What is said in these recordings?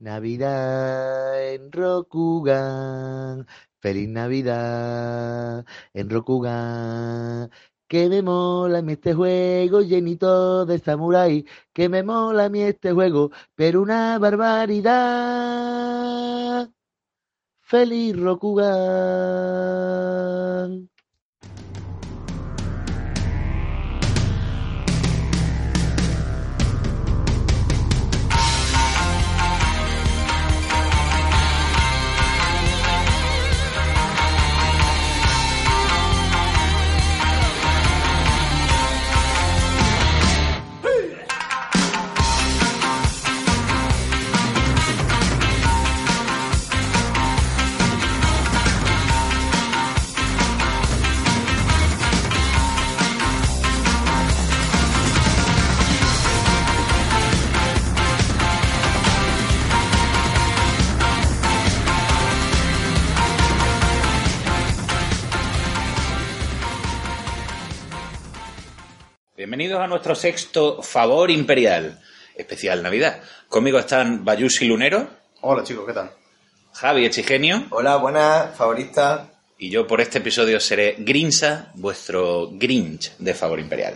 Navidad en Rokugan. Feliz Navidad en Rokugan. Que me mola a mí este juego llenito de samurai. Que me mola a mí este juego, pero una barbaridad. Feliz Rokugan. Bienvenidos a nuestro sexto Favor Imperial, especial Navidad. Conmigo están Bayushi Lunero, Hola chicos, ¿qué tal? Javi Echigenio Hola, buenas, favorita. y yo por este episodio seré Grinsa, vuestro Grinch de Favor Imperial.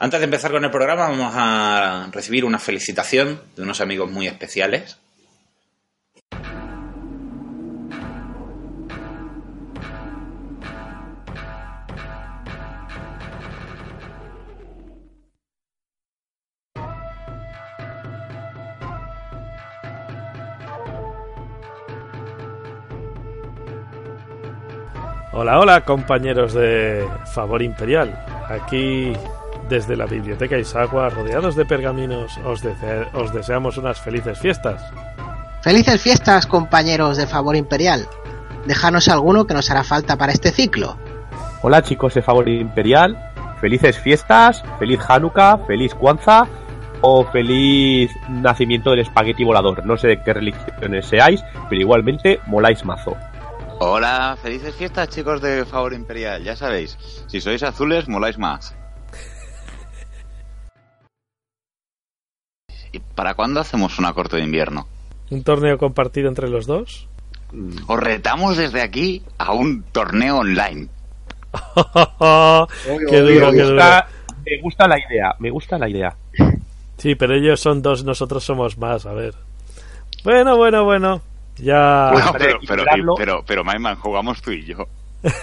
Antes de empezar con el programa vamos a recibir una felicitación de unos amigos muy especiales. Hola, hola compañeros de Favor Imperial. Aquí desde la Biblioteca Isagua, rodeados de pergaminos, os, dese- os deseamos unas felices fiestas. Felices fiestas, compañeros de Favor Imperial. Dejanos alguno que nos hará falta para este ciclo. Hola chicos de Favor Imperial, felices fiestas, feliz Hanukkah, feliz Kwanzaa o feliz nacimiento del espagueti volador. No sé de qué religiones seáis, pero igualmente moláis mazo. Hola, felices fiestas chicos de Favor Imperial, ya sabéis, si sois azules moláis más. ¿Y para cuándo hacemos una corte de invierno? ¿Un torneo compartido entre los dos? Os retamos desde aquí a un torneo online. qué duro, Me qué duro. gusta, me gusta la idea, me gusta la idea. Sí, pero ellos son dos, nosotros somos más, a ver. Bueno, bueno, bueno. Ya... Bueno, pero, pero, pero, pero, Maiman, jugamos tú y yo.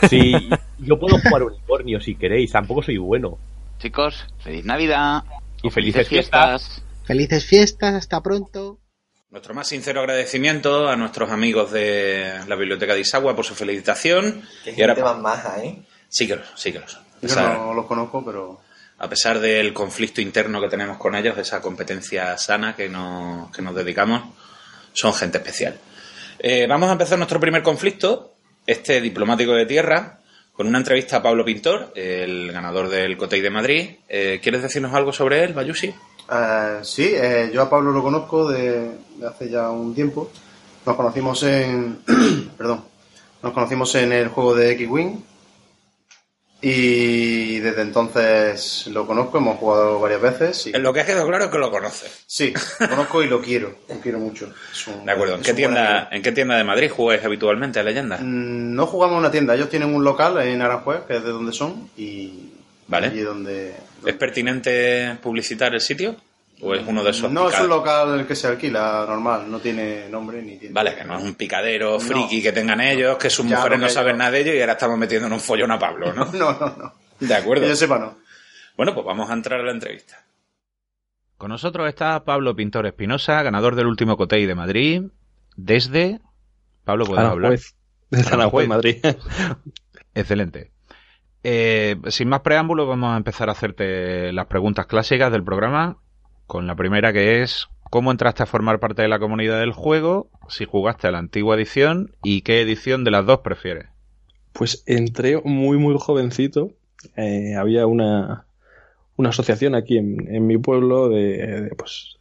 Sí, yo puedo jugar unicornio si queréis, tampoco soy bueno. Chicos, feliz Navidad. Y felices fiestas. Felices fiestas, hasta pronto. Nuestro más sincero agradecimiento a nuestros amigos de la Biblioteca de Isagua por su felicitación. Qué Y ahora- gente más maja, ¿eh? Sí que lo, sí que lo son. A Yo no los conozco, pero a pesar del conflicto interno que tenemos con ellos, esa competencia sana que nos, que nos dedicamos, son gente especial. Eh, vamos a empezar nuestro primer conflicto, este diplomático de tierra, con una entrevista a Pablo Pintor, el ganador del Cotei de Madrid. Eh, ¿Quieres decirnos algo sobre él, Bayushi? eh, sí, eh, yo a Pablo lo conozco de, de hace ya un tiempo. Nos conocimos en, perdón, nos conocimos en el juego de X-Wing y desde entonces lo conozco, hemos jugado varias veces. Y, En lo que ha quedado claro es que lo conoces. sí, lo conozco y lo quiero, lo quiero mucho. Un- De acuerdo. ¿En qué, tienda. ¿En qué tienda de Madrid jugáis habitualmente a Leyenda? Mm, No jugamos en una tienda, ellos tienen un local en Aranjuez, que es de donde son, y Vale. donde... ¿Es pertinente publicitar el sitio? ¿O es uno de esos No, es un local que se alquila normal, no tiene nombre ni tiene... Vale, que no es un picadero No. friki que tengan ellos, que sus Ya, mujeres no saben yo- nada de ello y ahora estamos metiendo en un follón a Pablo, ¿no? No, no, no. De acuerdo. Que yo sepa, no. Bueno, pues vamos a entrar a la entrevista. Con nosotros está Pablo Pintor Espinosa, ganador del último Cotei de Madrid, desde... Pablo, ¿puedes hablar? Aranjuez. Desde. Aranjuez, Madrid. Excelente. Eh, sin más preámbulos, vamos a empezar a hacerte las preguntas clásicas del programa, con la primera que es ¿cómo entraste a formar parte de la comunidad del juego? Si jugaste a la antigua edición y qué edición de las dos prefieres. Pues entré muy, muy jovencito. Eh, había una, una asociación aquí en, en mi pueblo de, pues,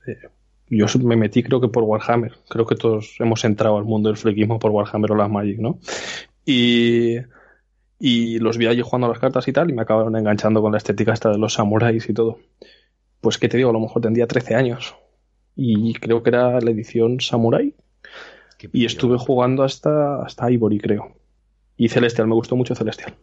yo me metí creo que por Warhammer. Creo que todos hemos entrado al mundo del friquismo por Warhammer o las Magic, ¿no? Y, y los vi allí jugando las cartas y tal y me acabaron enganchando con la estética esta de los samuráis y todo. Pues qué te digo, a lo mejor tendría 13 años. y creo que era la edición Samurai. Y estuve jugando hasta, hasta Ivory, creo. Y Celestial, me gustó mucho Celestial.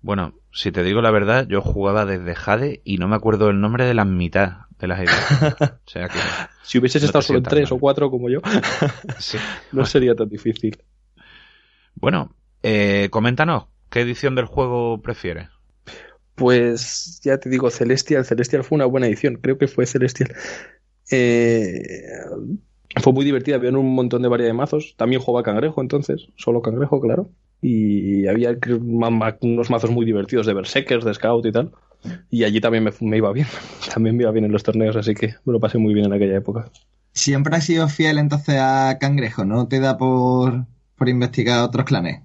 Bueno, si te digo la verdad, yo jugaba desde Jade y no me acuerdo el nombre de la mitad de las ediciones. O sea que Si hubieses No estado solo en tres mal. o cuatro como yo, sí. no sería tan difícil. Bueno, eh, coméntanos, ¿qué edición del juego prefieres? Pues ya te digo, Celestial. Celestial fue una buena edición. Creo que fue Celestial. Eh, fue muy divertida. Había un montón de variedad de mazos. También jugaba Cangrejo entonces. Solo Cangrejo, claro. Y había unos mazos muy divertidos de Berserkers, de Scout y tal. Y allí también me, me iba bien. También me iba bien en los torneos, así que me lo pasé muy bien en aquella época. Siempre has sido fiel entonces a Cangrejo, ¿no te da por, por investigar otros clanes?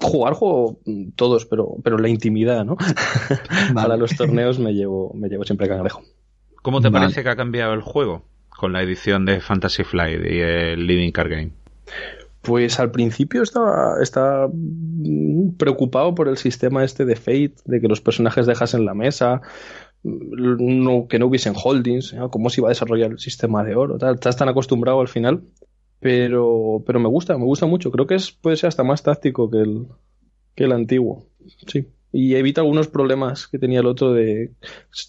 Jugar juego mm, todos, pero, pero la intimidad, ¿no? Para los torneos me llevo, me llevo siempre Cangrejo. ¿Cómo te Vale. parece que ha cambiado el juego con la edición de Fantasy Flight y el Living Card Game? Pues al principio estaba, estaba mm, preocupado por el sistema este de Fate, de que los personajes dejasen la mesa, mm, no, que no hubiesen holdings, ¿no? cómo se iba a desarrollar el sistema de oro, tal. Estás tan acostumbrado al final, pero, pero me gusta, me gusta mucho. Creo que es, puede ser hasta más táctico que el, que el antiguo. Sí. Y evita algunos problemas que tenía el otro de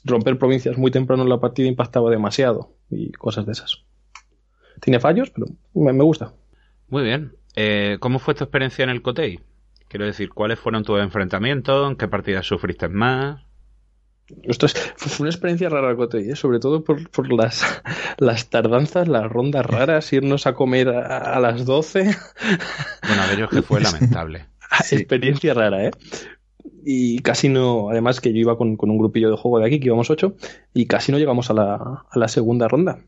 romper provincias muy temprano en la partida impactaba demasiado y cosas de esas. Tiene fallos, pero me, gusta. Muy bien. Eh, ¿Cómo fue tu experiencia en el Cotei? Quiero decir, ¿cuáles fueron tus enfrentamientos? ¿En qué partidas sufriste más? Ostras, fue fue una experiencia rara el Cotei, ¿eh? sobre todo por, por las, las tardanzas, las rondas raras, irnos a comer a, a las 12. Bueno, a ver, yo es que fue lamentable. Experiencia rara, ¿eh? Y casi no, además que yo iba con, con un grupillo de juego de aquí, que íbamos ocho, y casi no llegamos a la, a la segunda ronda,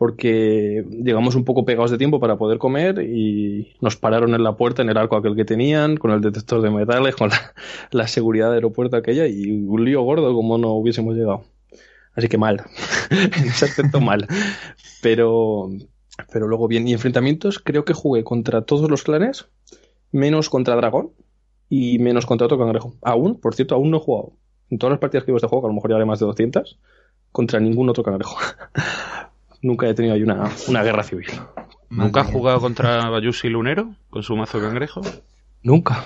porque llegamos un poco pegados de tiempo para poder comer y nos pararon en la puerta, en el arco aquel que tenían, con el detector de metales, con la, seguridad del aeropuerto aquella, y un lío gordo como no hubiésemos llegado. Así que mal, en ese aspecto mal. Pero, pero luego bien, y enfrentamientos, creo que jugué contra todos los clanes, menos contra Dragón y menos contra otro cangrejo. Aún, por cierto, aún no he jugado. En todas las partidas que llevo de este juego, a lo mejor ya más de 200, contra ningún otro cangrejo. Nunca he tenido ahí una, una guerra civil. ¿Nunca has jugado contra Bayusi Lunero con su mazo cangrejo? Nunca.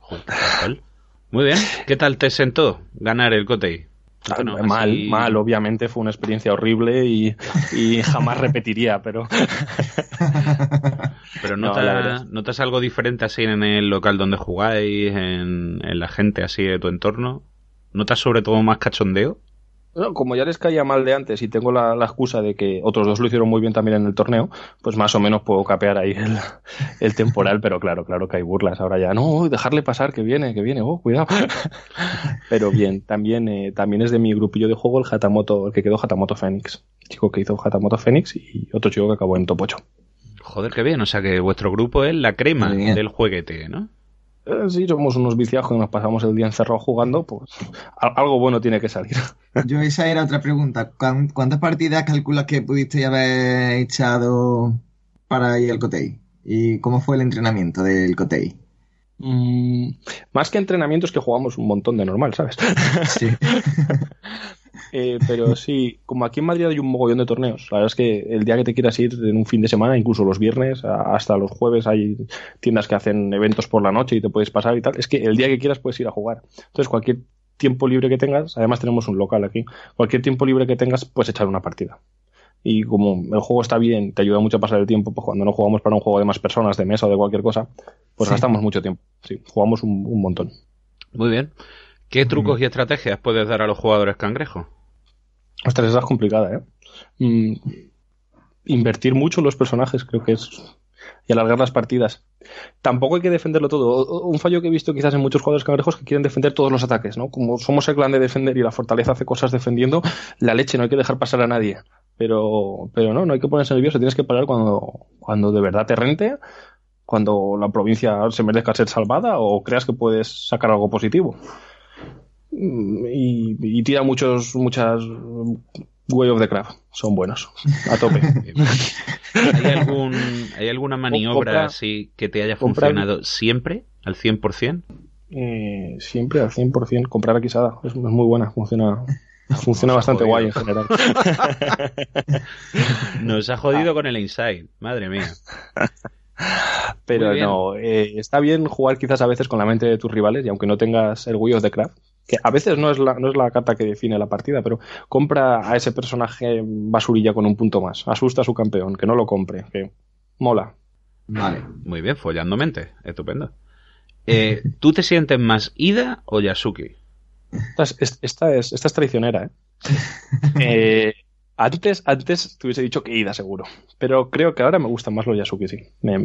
Joder. Muy bien. ¿Qué tal te sentó ganar el Cotei? Cuéntanos, mal, así- mal, obviamente fue una experiencia horrible y, y jamás repetiría, pero Pero No, notas, verdad. ¿notas algo diferente así en el local donde jugáis, en, en la gente así de tu entorno? ¿Notas sobre todo más cachondeo? Bueno, como ya les caía mal de antes y tengo la, la excusa de que otros dos lo hicieron muy bien también en el torneo, pues más o menos puedo capear ahí el, el temporal, pero claro, claro que hay burlas. Ahora ya, no, dejarle pasar, que viene, que viene, oh, cuidado. Pero bien, también, eh, también es de mi grupillo de juego el Hatamoto, el que quedó Hatamoto Phoenix. Chico que hizo Hatamoto Phoenix y otro chico que acabó en top 8. Joder, qué bien. O sea que vuestro grupo es la crema del jueguete, ¿no? Eh, sí, somos unos viciados que nos pasamos el día encerrado jugando, pues algo bueno tiene que salir. Yo esa era otra pregunta. ¿Cuán- ¿Cuántas partidas calculas que pudiste haber echado para ir al Cotei? ¿Y cómo fue el entrenamiento del Cotei? Mm, más que entrenamientos que jugamos un montón de normal, ¿sabes? Sí. Eh, pero sí, como aquí en Madrid hay un mogollón de torneos, la verdad es que el día que te quieras ir en un fin de semana, incluso los viernes, hasta los jueves hay tiendas que hacen eventos por la noche y te puedes pasar y tal, es que el día que quieras puedes ir a jugar. Entonces cualquier tiempo libre que tengas, además tenemos un local aquí, cualquier tiempo libre que tengas puedes echar una partida. Y como el juego está bien, te ayuda mucho a pasar el tiempo, pues cuando no jugamos para un juego de más personas, de mesa o de cualquier cosa, pues Sí. gastamos mucho tiempo. Sí, jugamos un, un montón. Muy bien. ¿Qué trucos y estrategias puedes dar a los jugadores cangrejos? Ostras, esa es complicada, ¿eh? Mm, invertir mucho en los personajes, creo que es. Y alargar las partidas. Tampoco hay que defenderlo todo. O- Un fallo que he visto quizás en muchos jugadores cangrejos que quieren defender todos los ataques, ¿no? Como somos el clan de defender y la fortaleza hace cosas defendiendo, la leche no hay que dejar pasar a nadie. Pero, pero no, no hay que ponerse nervioso, tienes que parar cuando, cuando de verdad te rente, cuando la provincia se merezca ser salvada o creas que puedes sacar algo positivo. Mm, Y, y tira muchos, muchas Way of the Craft. Son buenos. A tope. ¿Hay, algún, ¿Hay alguna maniobra compra- así que te haya funcionado siempre, al 100%? Eh, siempre al 100%. Comprar a Quisada. Es, es muy buena. Funciona, Funciona bastante guay en general. Nos ha jodido con el Inside. Madre mía. Pero no, eh, está bien jugar quizás a veces con la mente de tus rivales y aunque no tengas el Wii of the Craft, que a veces no es, la, no es la carta que define la partida, pero compra a ese personaje basurilla con un punto más. Asusta a su campeón, que no lo compre, que mola. Vale. Muy bien, follando mente. Estupendo. Eh, ¿Tú te sientes más Ida o Yasuki? Esta es, esta es, esta es traicionera, ¿eh? Eh, antes, antes te hubiese dicho que Ida, seguro. Pero creo que ahora me gustan más los Yasuki, sí. Me,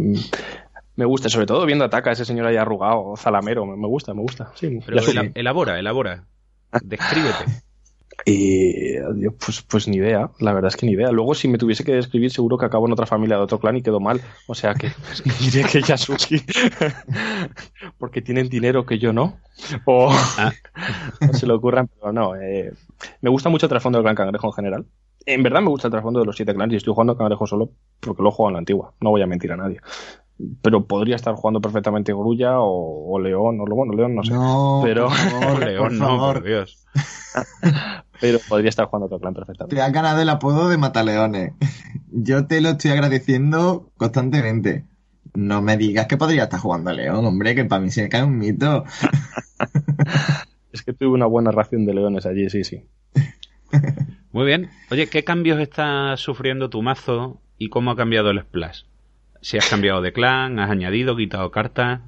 me gusta, sobre todo viendo ataca a ese señor ahí arrugado, zalamero. Me, gusta, me gusta. Sí, Pero elabora, elabora. Descríbete. Y pues, pues ni idea, la verdad es que ni idea. Luego, si me tuviese que describir, seguro que acabo en otra familia de otro clan y quedo mal. O sea que diré que Yasuki, porque tienen dinero que yo no. O no se le ocurran, pero no. eh, me gusta mucho el trasfondo del clan cangrejo en general. En verdad me gusta el trasfondo de los siete clans y estoy jugando cangrejo solo porque lo he jugado en la antigua. No voy a mentir a nadie. Pero podría estar jugando perfectamente Grulla o, o León, o bueno, León no sé. No, pero, por favor, León, por no, por Dios. pero podría estar jugando otro clan perfectamente. Te has ganado el apodo de Mataleones. Yo te lo estoy agradeciendo constantemente. No me digas que podría estar jugando a León, hombre, que para mí se me cae un mito. Es que tuve una buena ración de leones allí, sí, sí. Muy bien. Oye, ¿qué cambios está sufriendo tu mazo y cómo ha cambiado el splash? Si has cambiado de clan, has añadido, quitado cartas.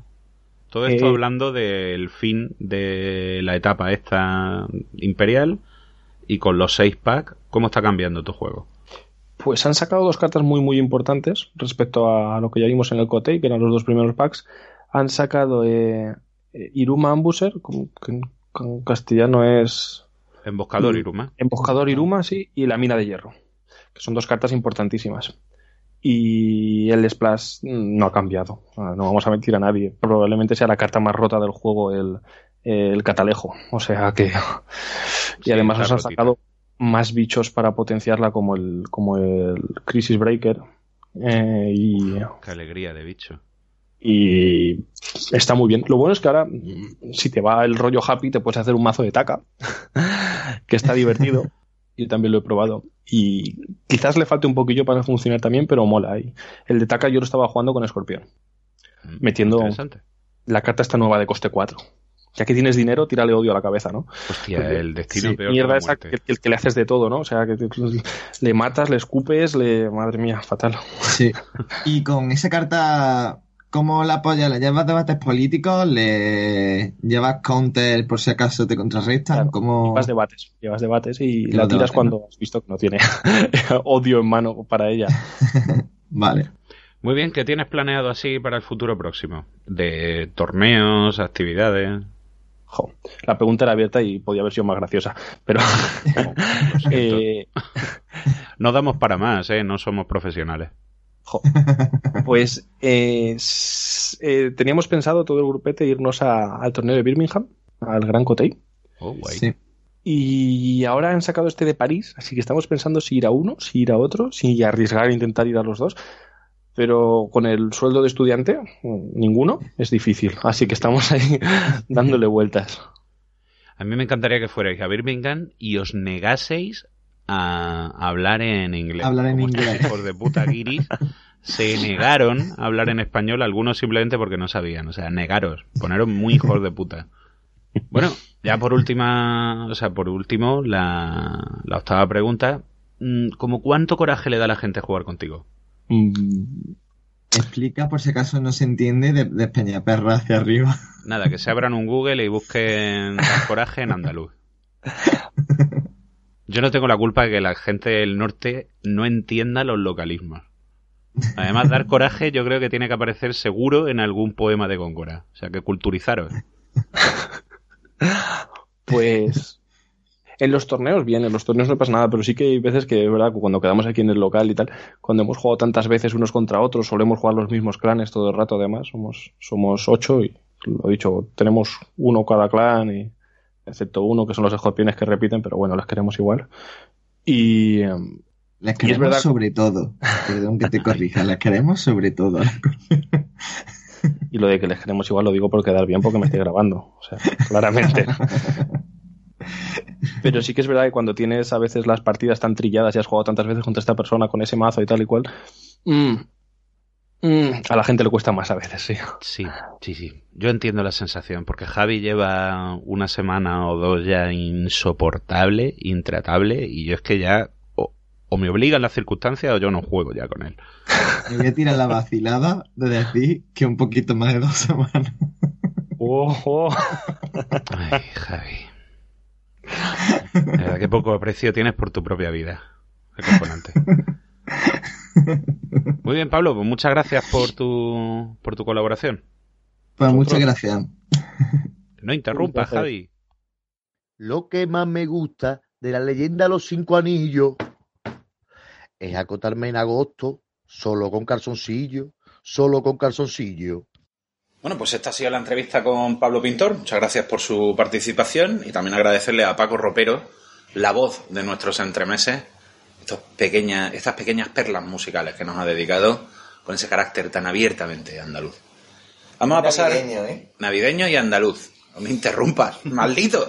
Todo esto Eh, hablando del fin de la etapa esta imperial y con los 6 packs, ¿cómo está cambiando tu juego? Pues han sacado dos cartas muy, muy importantes respecto a lo que ya vimos en el Kotei, que eran los dos primeros packs. Han sacado eh, eh, Iruma Ambusher, como que en, que en castellano es Emboscador, Mm. Iruma. Emboscador Iruma, sí, y la Mina de Hierro, que son dos cartas importantísimas. Y el Splash no ha cambiado, no vamos a mentir a nadie. Probablemente sea la carta más rota del juego, el, el Catalejo. O sea que. Y además nos han sacado más bichos para potenciarla, como el, como el Crisis Breaker. Eh, y, Qué alegría de bicho. y está muy bien. Lo bueno es que ahora, si te va el rollo happy, te puedes hacer un mazo de taca, que está divertido. Yo también lo he probado. Y quizás le falte un poquillo para funcionar también, pero mola. Y el de taca yo lo estaba jugando con Escorpión, Mm, metiendo la carta esta nueva de coste 4. Ya que tienes dinero, tírale odio a la cabeza, ¿no? Hostia, Porque- el destino sí, peor que mierda la esa que, que- que le haces de todo, ¿no? O sea, que te- le matas, le escupes, le... Madre mía, fatal. Sí. Y con esa carta, ¿cómo la apoyas? ¿Le llevas debates políticos? ¿Le llevas counter por si acaso te contrarrestan? Claro, ¿Cómo... Llevas debates, llevas debates y la tiras debates, cuando has visto que no tiene odio en mano para ella. Vale. Muy bien, ¿qué tienes planeado así para el futuro próximo? De torneos, actividades. Jo, la pregunta era abierta y podía haber sido más graciosa, pero eh, No damos para más, ¿eh? No somos profesionales. Jo. pues eh, eh, teníamos pensado todo el grupete irnos a- al torneo de Birmingham, al Gran Cotei, Oh, guay. Sí. y ahora han sacado este de París, así que estamos pensando si ir a uno, si ir a otro, si arriesgar e intentar ir a los dos. Pero con el sueldo de estudiante, ninguno, es difícil. Así que estamos ahí dándole vueltas. A mí me encantaría que fuerais a Birmingham y os negaseis a hablar en inglés. Hablar en inglés. hijos de puta guiris se negaron a hablar en español, algunos simplemente porque no sabían. O sea, negaros, poneros muy hijos de puta. Bueno, ya por última, o sea, por último, la, la octava pregunta. mm, ¿Cómo cuánto coraje le da a la gente jugar contigo? Mm, Explica por si acaso no se entiende de, de Peñaperra hacia arriba. Nada, que se abran un Google y busquen coraje en andaluz. Yo no tengo la culpa de que la gente del norte no entienda los localismos. Además, dar coraje yo creo que tiene que aparecer seguro en algún poema de Góngora. O sea, que culturizaros. Pues en los torneos, bien, en los torneos no pasa nada, pero sí que hay veces que, verdad, cuando quedamos aquí en el local y tal, cuando hemos jugado tantas veces unos contra otros, solemos jugar los mismos clanes todo el rato, además, somos, somos ocho y, lo dicho, tenemos uno cada clan, y, excepto uno que son los escorpiones que repiten, pero bueno, les queremos igual. Y, em, Les Y queremos verdad- sobre todo. Perdón que te corrija, les queremos sobre todo. y lo de que les queremos igual lo digo por quedar bien porque me estoy grabando, o sea, claramente. Pero sí que es verdad que cuando tienes a veces las partidas tan trilladas y has jugado tantas veces contra esta persona con ese mazo y tal y cual, mm, mm, a la gente le cuesta más a veces, sí. Sí, sí, sí. Yo entiendo la sensación, porque Javi lleva una semana o dos ya insoportable, intratable, y yo es que ya o, o me obligan las circunstancias o yo no juego ya con él. Me voy a tirar la vacilada de decir que un poquito más de dos semanas. Ojo. Ay, Javi. Verdad, qué poco aprecio tienes por tu propia vida, el componente. Muy bien, Pablo, pues muchas gracias por tu, por tu colaboración. Pues muchas gracias. No interrumpas, Javi. Lo que más me gusta de la leyenda de los cinco anillos es acotarme en agosto solo con calzoncillo, solo con calzoncillo. Bueno, pues esta ha sido la entrevista con Pablo Pintor. Muchas gracias por su participación y también agradecerle a Paco Ropero, la voz de nuestros entremeses, estos pequeñas, estas pequeñas perlas musicales que nos ha dedicado con ese carácter tan abiertamente andaluz. Vamos a pasar Navideño, ¿eh? navideño y andaluz. No me interrumpas, maldito.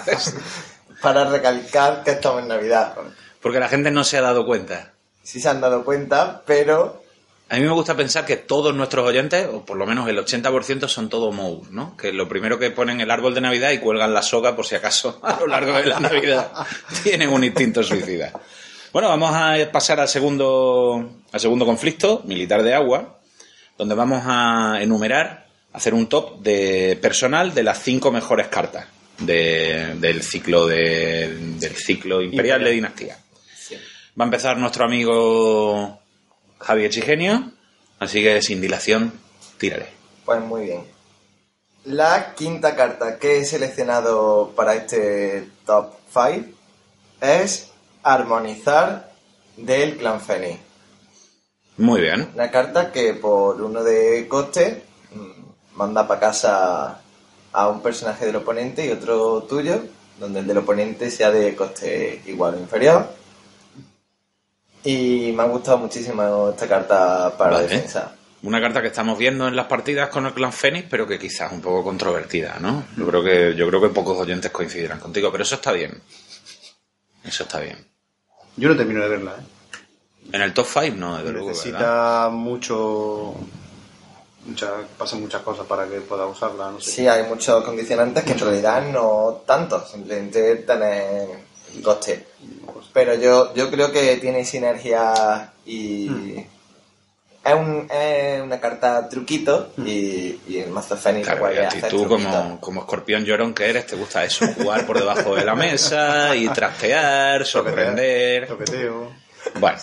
Para recalcar que estamos en Navidad. Porque la gente no se ha dado cuenta. Sí se han dado cuenta, pero A mí me gusta pensar que todos nuestros oyentes, o por lo menos el 80%, son todos mous, ¿no? Que lo primero que ponen el árbol de Navidad y cuelgan la soga por si acaso a lo largo de la Navidad tienen un instinto suicida. Bueno, vamos a pasar al segundo, al segundo conflicto, militar de agua, donde vamos a enumerar, hacer un top de personal de las cinco mejores cartas de- del ciclo de, del ciclo imperial de dinastía. Va a empezar nuestro amigo Javier Chigenio, así que sin dilación, tírale. Pues muy bien. La quinta carta que he seleccionado para este top 5 es Armonizar del Clan Fénix. Muy bien. Una carta que por uno de coste mm, manda para casa a un personaje del oponente y otro tuyo, donde el del oponente sea de coste igual o inferior. Y me ha gustado muchísimo esta carta para Vale. defensa. Una carta que estamos viendo en las partidas con el clan Fénix, pero que quizás un poco controvertida, ¿no? Yo creo que, yo creo que pocos oyentes coincidirán contigo, pero eso está bien. Eso está bien. Yo no termino de verla, ¿eh? En el top 5 no, desde luego, ¿verdad? Necesita mucho. Mucha, pasan muchas cosas para que pueda usarla, no sé. Sí, hay muchos condicionantes que en realidad no tanto, simplemente tener coste. Pero yo, yo creo que tiene sinergia y es, un, es una carta truquito y, y el mazo Fénix Claro, y a ti tú como, como escorpión llorón que eres, te gusta eso, jugar por debajo de la mesa y trastear, sorprender. Toqueteo. Bueno,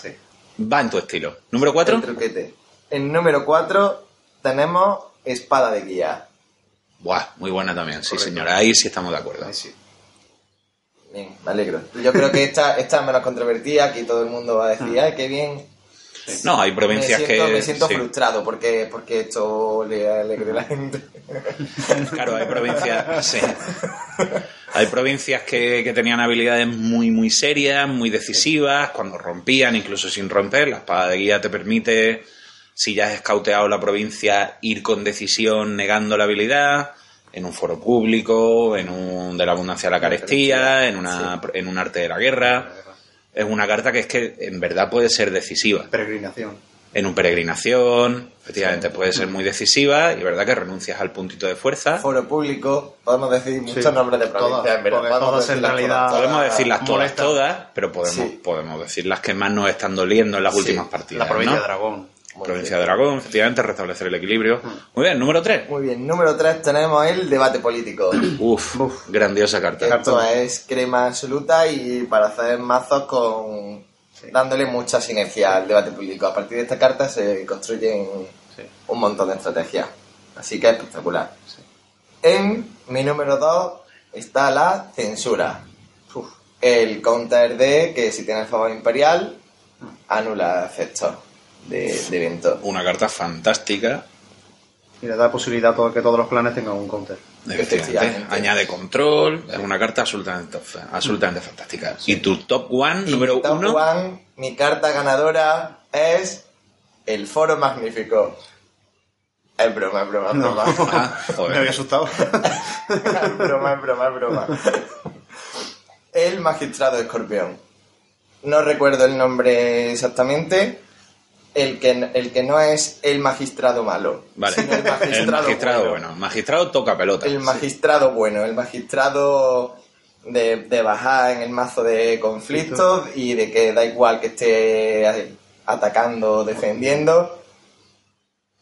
va en tu estilo. ¿Número 4? El truquete. En número 4 tenemos Espada de Guía. Buah, muy buena también, sí señora, ahí sí estamos de acuerdo. Bien, me alegro. Yo creo que esta, esta es menos controvertida, aquí todo el mundo va a decir, ay, qué bien. No, hay provincias me siento, que... Me siento sí. frustrado porque, porque esto le alegre a la gente. Claro, hay provincias, sí. Hay provincias que, que tenían habilidades muy, muy serias, muy decisivas, cuando rompían, incluso sin romper. La espada de guía te permite, si ya has escauteado la provincia, ir con decisión negando la habilidad, en un foro público, en un de la abundancia a la carestía, en, una, en un arte de la guerra. Es una carta que es que en verdad puede ser decisiva. Peregrinación. En un peregrinación, efectivamente puede ser muy decisiva y verdad que renuncias al puntito de fuerza. Foro público, podemos decir muchos Sí, nombres de provincias, en verdad. podemos en realidad todas. Podemos decirlas todas, todas, pero podemos, podemos decir las que más nos están doliendo en las Sí, últimas partidas. la provincia ¿no? de Dragón. Provincia de Dragón, efectivamente, restablecer el equilibrio. Muy bien, número 3. Muy bien, número 3 tenemos el debate político. Uf, grandiosa carta. Esto es crema absoluta y para hacer mazos con dándole mucha sinergia al debate político. A partir de esta carta se construyen un montón de estrategias. Así que es espectacular. En mi número 2 está la censura. El counter de que si tiene el favor imperial anula efectos de, de evento. Una carta fantástica. Y le da posibilidad a todo- que todos los clanes tengan un counter. Efectivamente. Añade control. Es una carta absolutamente, absolutamente fantástica. ¿Y tu top one, número Mi top 1? one, mi carta ganadora es el Foro Magnífico. Es broma, es broma, es No. broma. Ah, Me había asustado. es broma, es broma, es broma. el magistrado escorpión. No recuerdo el nombre exactamente. El que, el que no es el magistrado malo. Vale. sino el El magistrado, magistrado bueno. bueno. Magistrado toca pelota. El magistrado bueno, el magistrado de, de bajar en el mazo de conflictos y de que da igual que esté atacando o defendiendo.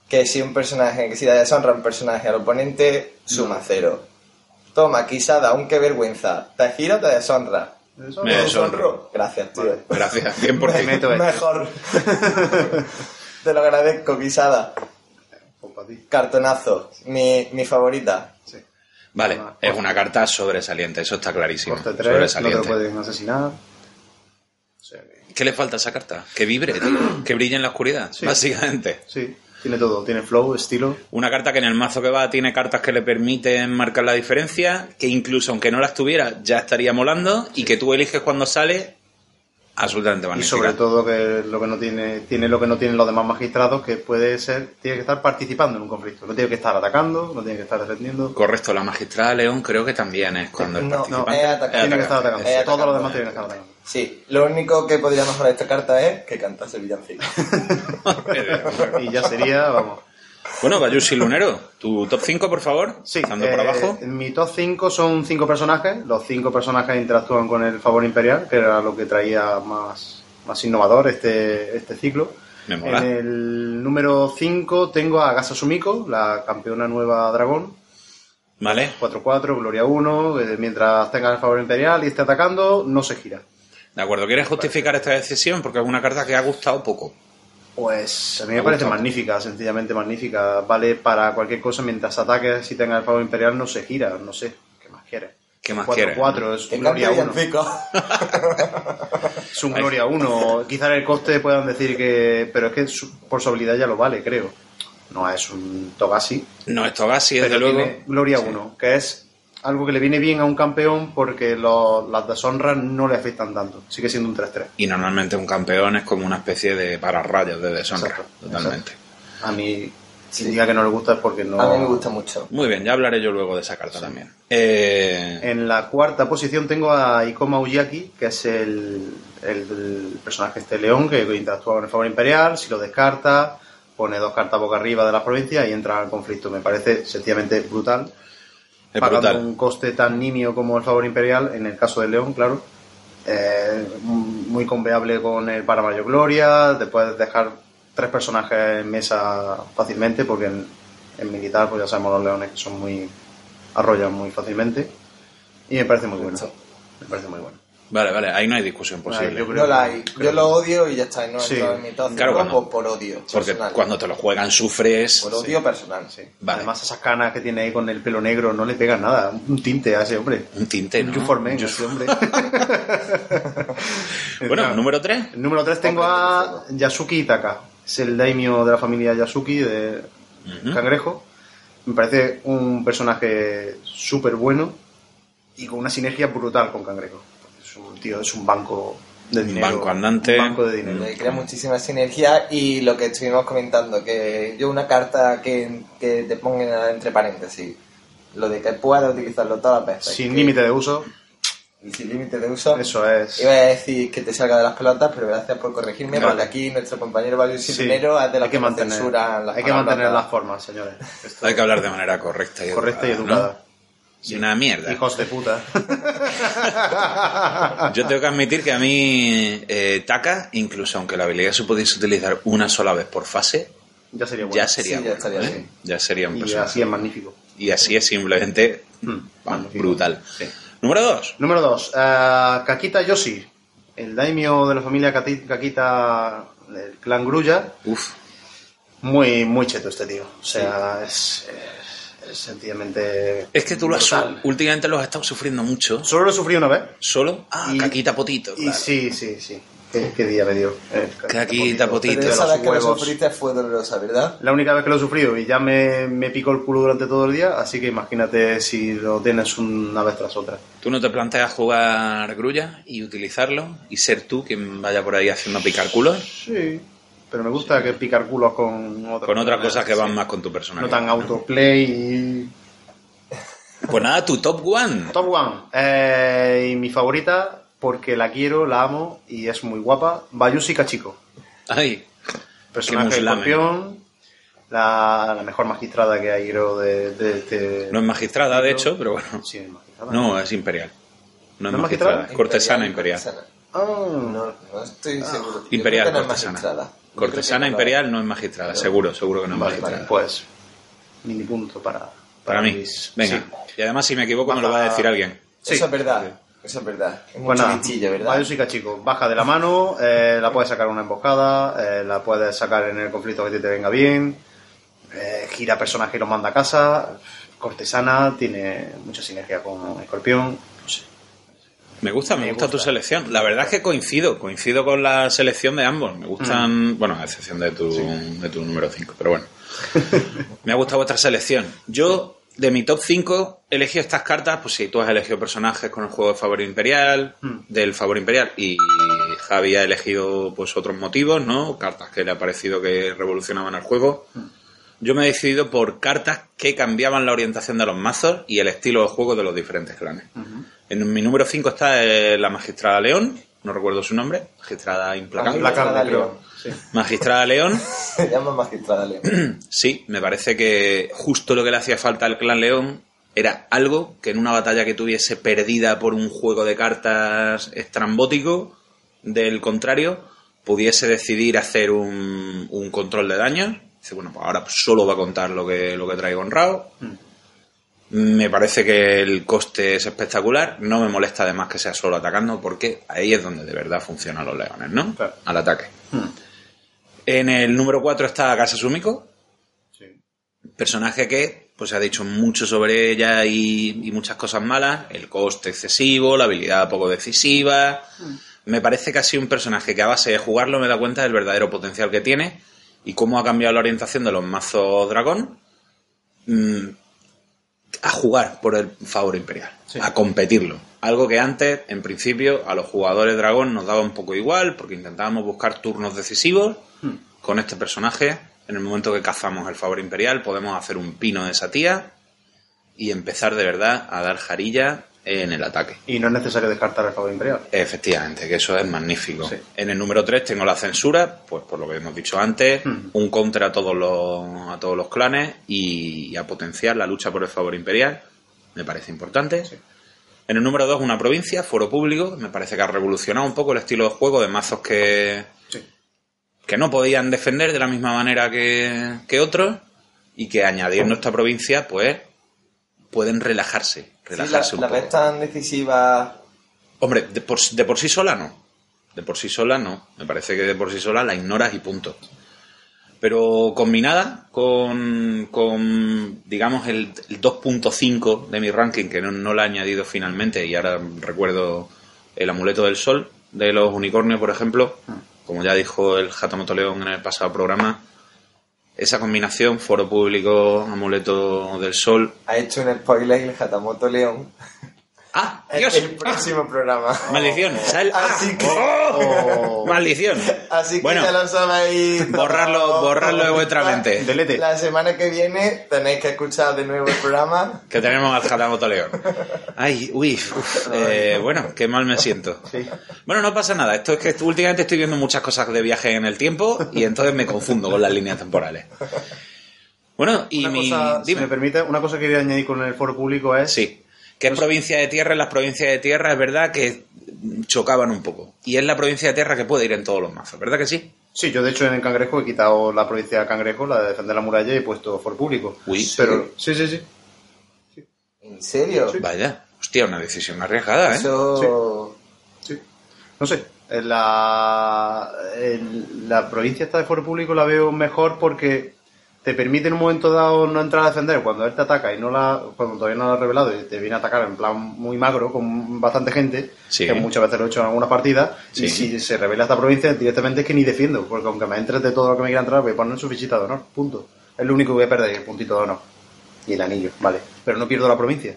Que si un personaje, que si da deshonra a un personaje al oponente, suma cero. Toma, quizá aunque vergüenza. ¿Te gira o te deshonra? Me deshonro. Gracias, tío. Gracias, 100%. meto esto. Mejor. Te lo agradezco, Quisada. Cartonazo. Mi, mi favorita. Vale, es una carta sobresaliente, eso está clarísimo. Coste 3, no te Sobresaliente. pueden asesinar. ¿Qué le falta a esa carta? Que vibre, tío. que brille en la oscuridad, Sí. básicamente. Sí, tiene todo. Tiene flow, estilo. Una carta que en el mazo que va tiene cartas que le permiten marcar la diferencia, que incluso aunque no las tuviera ya estaría molando y que tú eliges cuando sale, absolutamente Y magnífica. sobre todo que lo que no tiene, tiene lo que no tienen los demás magistrados, que puede ser, tiene que estar participando en un conflicto. No tiene que estar atacando, no tiene que estar defendiendo. Correcto, la magistrada León creo que también es cuando es No, participante. es atacante. Tiene que estar atacando. Es Todos los demás tienen que estar atacando. Sí, lo único que podría mejorar esta carta es que cantase el villancico. y ya sería, vamos. Bueno, Bayushi Lunero, tu top 5, por favor. Sí, Empezando por eh, abajo. En mi top 5 son 5 personajes. Los 5 personajes interactúan con el favor imperial, que era lo que traía más, más innovador este, este ciclo. Me mola. En el número 5 tengo a Gasa Sumiko, la campeona nueva dragón. Vale. 4-4, Gloria 1. eh, mientras tenga el favor imperial y esté atacando, no se gira. De acuerdo, ¿quieres justificar esta decisión? Porque es una carta que ha gustado poco. Pues a mí Me me parece magnífica, sencillamente magnífica. Vale para cualquier cosa mientras ataques si tenga el favor imperial no se gira, no sé. ¿Qué más quieres? ¿Qué más 4-4 quieres? es un Gloria cante 1. villancico. Es un Gloria 1. Quizás el coste puedan decir que. Pero es que su- por su habilidad ya lo vale, creo. No es un Togashi. No, esto Gassi, desde pero luego. tiene Gloria 1, que es algo que le viene bien a un campeón porque lo- las deshonras no le afectan tanto. Sigue siendo un 3-3. Y normalmente un campeón es como una especie de pararrayos de deshonra. Exacto, totalmente. A mí, si diga que no le gusta es porque no. A mí me gusta mucho. Muy bien, ya hablaré yo luego de esa carta también. Eh, En la cuarta posición tengo a Ikoma Uyaki, que es el, el- el personaje este león que interactúa con el favor imperial. Si lo descarta, pone dos cartas boca arriba de las provincias y entra al conflicto. Me parece sencillamente brutal. Es pagando brutal. un coste tan nimio como el favor imperial, en el caso del león, claro. Eh, muy conveable con el Paramayo Gloria. Te puedes dejar tres personajes en mesa fácilmente, porque en, en militar, pues ya sabemos los leones que son muy. arrollan muy fácilmente. Y me parece muy bueno. Me parece muy bueno. Vale, vale, ahí no hay discusión posible. yo creo No la hay. creo Yo lo odio y ya está. No Sí. entro en mi top Claro por, por odio. Porque personal. cuando te lo juegan sufres. Por odio personal. Sí. Vale. Además, esas canas que tiene ahí con el pelo negro no le pegan nada. Un tinte a ese hombre. Un tinte, ¿no? Un Juformen, Yo- ese hombre. Bueno, número 3. El número 3 tengo a Yasuki Itaka. Es el daimyo de la familia Yasuki de Cangrejo. Me parece un personaje súper bueno y con una sinergia brutal con Cangrejo. Es un tío, es un banco de Un dinero. banco andante. Un banco de dinero. Le crea muchísima sinergia y lo que estuvimos comentando, que yo una carta que, que te pongan entre paréntesis, lo de que pueda utilizarlo todas las veces. Sin que- límite de uso. Y sin límite de uso. Eso es. Iba a decir que te salga de las pelotas, pero gracias por corregirme, Claro. porque aquí nuestro compañero Sí, primero es de los hay que que mantener, hay que mantener las formas, señores. Esto- Hay que hablar de manera correcta y correcta y educada, ¿no? Y una mierda. Hijos de puta. Yo tengo que admitir que a mí eh, Taka, incluso aunque la habilidad se pudiese utilizar una sola vez por fase, ya sería bueno. ya sería, Sí, ya bueno, estaría ¿eh? bien. Ya sería un Y personaje. así es magnífico. Y así es simplemente Mm, vamos, magnífico. brutal. Sí. Número 2. Número 2. Kakita Yoshi. El daimyo de la familia Kakita del clan Grulla. Uf, Muy, muy cheto este tío. O sea, es, es- es sencillamente. es que tú lo has, últimamente lo has estado sufriendo mucho. Solo lo he sufrido una vez. ¿Solo? Ah, Y- caquita potito. Y claro. sí, sí, sí. ¿Qué, qué día me dio? Eh, Kakita potito. Pero esa vez que lo sufriste fue dolorosa, ¿verdad? La única vez que lo he sufrido y ya me, me picó el culo durante todo el día, así que imagínate si lo tienes una vez tras otra. ¿Tú no te planteas jugar grulla y utilizarlo y ser tú quien vaya por ahí haciendo picar culos? Sí, pero me gusta que picar culos con otras Con otras cosas que van sí. más con tu No personalidad. tan autoplay y... Pues nada, tu top one. Top One. Eh, y mi favorita, porque la quiero, la amo y es muy guapa, Bayushi Kachiko. Ay, Personaje escorpión, la, la mejor magistrada que hay, creo, de, de este... no es magistrada, de hecho, pero bueno. Sí, es magistrada. No, es imperial. No es ¿No es magistrada, magistrada? es cortesana imperial. Ah, No, no estoy seguro. Yo Imperial, no cortesana. Cortesana imperial no es magistrada, seguro, seguro que no es vale, magistrada. vale, pues mini punto para... Para mí. mis- Venga. sí. Y además, si me equivoco, me lo va a decir alguien. Sí. Eso es verdad. Eso es verdad. Es ¿verdad? Bayushi Kachiko, baja de la mano, eh, la puedes sacar en una emboscada, eh, la puedes sacar en el conflicto que te venga bien, eh, gira personaje y lo manda a casa, cortesana, tiene mucha sinergia con Escorpión. Me gusta, me, gusta, tu selección. La verdad es que coincido, coincido con la selección de ambos. Me gustan, bueno, a excepción de tu, de tu número 5, pero bueno. me ha gustado vuestra selección. Yo, de mi top 5, he elegido estas cartas, pues si tú has elegido personajes con el juego de Favor Imperial, del Favor Imperial, y Javi ha elegido pues otros motivos, ¿no? Cartas que le ha parecido que revolucionaban el juego. Yo me he decidido por cartas que cambiaban la orientación de los mazos y el estilo de juego de los diferentes clanes. En mi número 5 está eh, la Magistrada León, no recuerdo su nombre, Magistrada Implacable. Magistrada León. Magistrada León, Se llama magistrada León. sí, me parece que justo lo que le hacía falta al clan León era algo que en una batalla que tuviese perdida por un juego de cartas estrambótico, del contrario, pudiese decidir hacer un, un control de daños. Dice, bueno, pues ahora solo va a contar lo que, lo que traigo honrado. Me parece que el coste es espectacular. No me molesta además que sea solo atacando, porque ahí es donde de verdad funcionan los leones, ¿no? Claro. Al ataque. En el número 4 está Casa Sumiko. Personaje que pues se ha dicho mucho sobre ella y, y muchas cosas malas. El coste excesivo, la habilidad poco decisiva. Me parece que ha sido un personaje que a base de jugarlo me da cuenta del verdadero potencial que tiene y cómo ha cambiado la orientación de los mazos dragón mm, a jugar por el favor imperial, a competirlo. Algo que antes, en principio, a los jugadores dragón nos daba un poco igual porque intentábamos buscar turnos decisivos con este personaje. En el momento que cazamos el favor imperial podemos hacer un pino de esa tía y empezar de verdad a dar jarilla en el ataque. Y no es necesario descartar el favor imperial. Efectivamente, que eso es magnífico. En el número 3 tengo la censura, pues por lo que hemos dicho antes, un contra a todos los, a todos los clanes y, a potenciar la lucha por el favor imperial, me parece importante. En el número 2 una provincia, foro público, me parece que ha revolucionado un poco el estilo de juego de mazos que, que no podían defender de la misma manera que, que otros y que añadiendo esta provincia, pues pueden relajarse, Sí, relajarse la, un la poco. ves tan decisiva. Hombre, de por, de por sí sola no. De por sí sola no. Me parece que de por sí sola la ignoras y punto. Pero combinada con, con digamos, el, el 2.5 de mi ranking, que no, no la he añadido finalmente, y ahora recuerdo el amuleto del sol de los unicornios, por ejemplo, como ya dijo el Hatamoto León en el pasado programa, esa combinación, foro público, amuleto del sol, Ha hecho un spoiler el Hatamoto León. ¡Ah! El, Dios. el próximo programa. Maldición, sal- Así que. ¡Oh! Maldición. Así que Bueno, ya lo sabéis. borrarlo, borrarlo de vuestra mente. La semana que viene tenéis que escuchar de nuevo el programa. Que tenemos al Jatamoto León. Ay, uy, uf, eh, bueno, qué mal me siento. Bueno, no pasa nada. Esto es que últimamente estoy viendo muchas cosas de viaje en el tiempo y entonces me confundo con las líneas temporales. Bueno, y Una mi. cosa, si me permite, una cosa que quería añadir con el foro público es... Sí. Que es provincia de tierra, en las provincias de tierra es verdad que chocaban un poco. Y es la provincia de tierra que puede ir en todos los mazos, ¿verdad que sí? Sí, yo de hecho en el Cangrejo he quitado la provincia de Cangrejo, la de defender la muralla, y he puesto foro público. Uy. Pero, sí, sí, sí. ¿En serio? Vaya, hostia, una decisión arriesgada, ¿eh? Eso. No sé, en la, en la provincia esta de foro público la veo mejor porque te permite en un momento dado no entrar a defender cuando él te ataca y no la cuando todavía no lo ha revelado y te viene a atacar en plan muy magro con bastante gente Sí. que muchas veces lo he hecho en algunas partidas Sí. y si se revela esta provincia directamente es que ni defiendo porque aunque me entres de todo lo que me quiera entrar voy a poner su fichita de honor punto es lo único que voy a perder el puntito de honor y el anillo vale pero no pierdo la provincia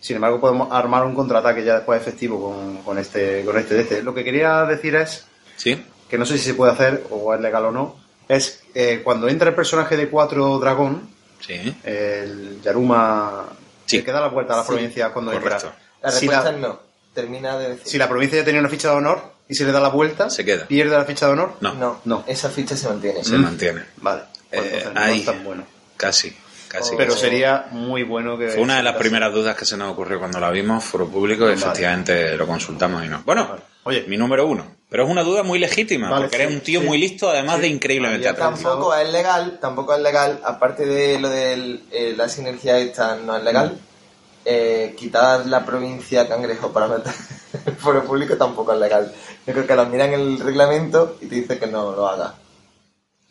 sin embargo podemos armar un contraataque ya después efectivo con, con este con este de este lo que quería decir es Sí. que no sé si se puede hacer o es legal o no, es eh, cuando entra el personaje de 4 dragón, Sí. el Yaruma Sí. El que da la vuelta a la Sí. provincia cuando Correcto. quieras. La Si respuesta la- es no. Termina de decir. Si la provincia ya tenía una ficha de honor y se le da la vuelta, Se queda. pierde la ficha de honor. No, No, No. esa ficha se mantiene. se mantiene. Vale. Pues Eh, entonces no ahí. es tan bueno. Casi, casi. Pero casi. sería muy bueno que. Fue una de las primeras dudas que se nos ocurrió cuando la vimos, foro público, y Vale. efectivamente lo consultamos y no. Bueno, Vale. Oye. mi número uno. Pero es una duda muy legítima, Vale, porque eres un tío sí. muy listo, además Sí. de increíblemente atrevido. Tampoco es legal, tampoco es legal, aparte de lo de la sinergia esta no es legal, eh, quitar la provincia cangrejo para meter el foro público tampoco es legal. Yo creo que lo miran en el reglamento y te dice que no lo haga.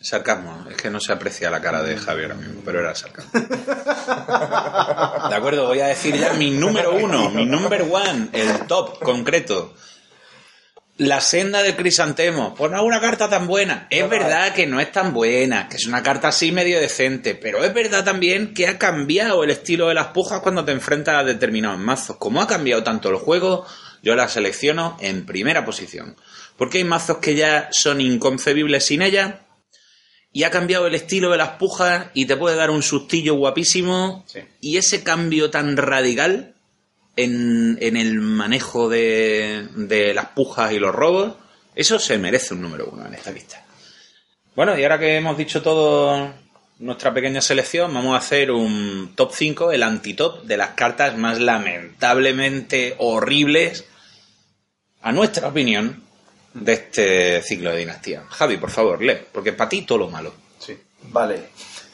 Sarcasmo, es que no se aprecia la cara de Javier ahora mismo, pero era sarcasmo. De acuerdo, voy a decir ya mi número uno, mi number one, el top concreto. La senda del crisantemo. Pues no es una carta tan buena. Es verdad que no es tan buena, que es una carta así medio decente, pero es verdad también que ha cambiado el estilo de las pujas cuando te enfrentas a determinados mazos. Como ha cambiado tanto el juego, yo la selecciono en primera posición. Porque hay mazos que ya son inconcebibles sin ella, y ha cambiado el estilo de las pujas y te puede dar un sustillo guapísimo. Sí. Y ese cambio tan radical en, en el manejo de, de las pujas y los robos, eso se merece un número uno en esta lista. Bueno, y ahora que hemos dicho todo nuestra pequeña selección, vamos a hacer un top 5, el antitop de las cartas más lamentablemente horribles, a nuestra opinión, de este ciclo de dinastía. Javi, por favor, lee, porque para ti todo lo malo. Sí. Vale.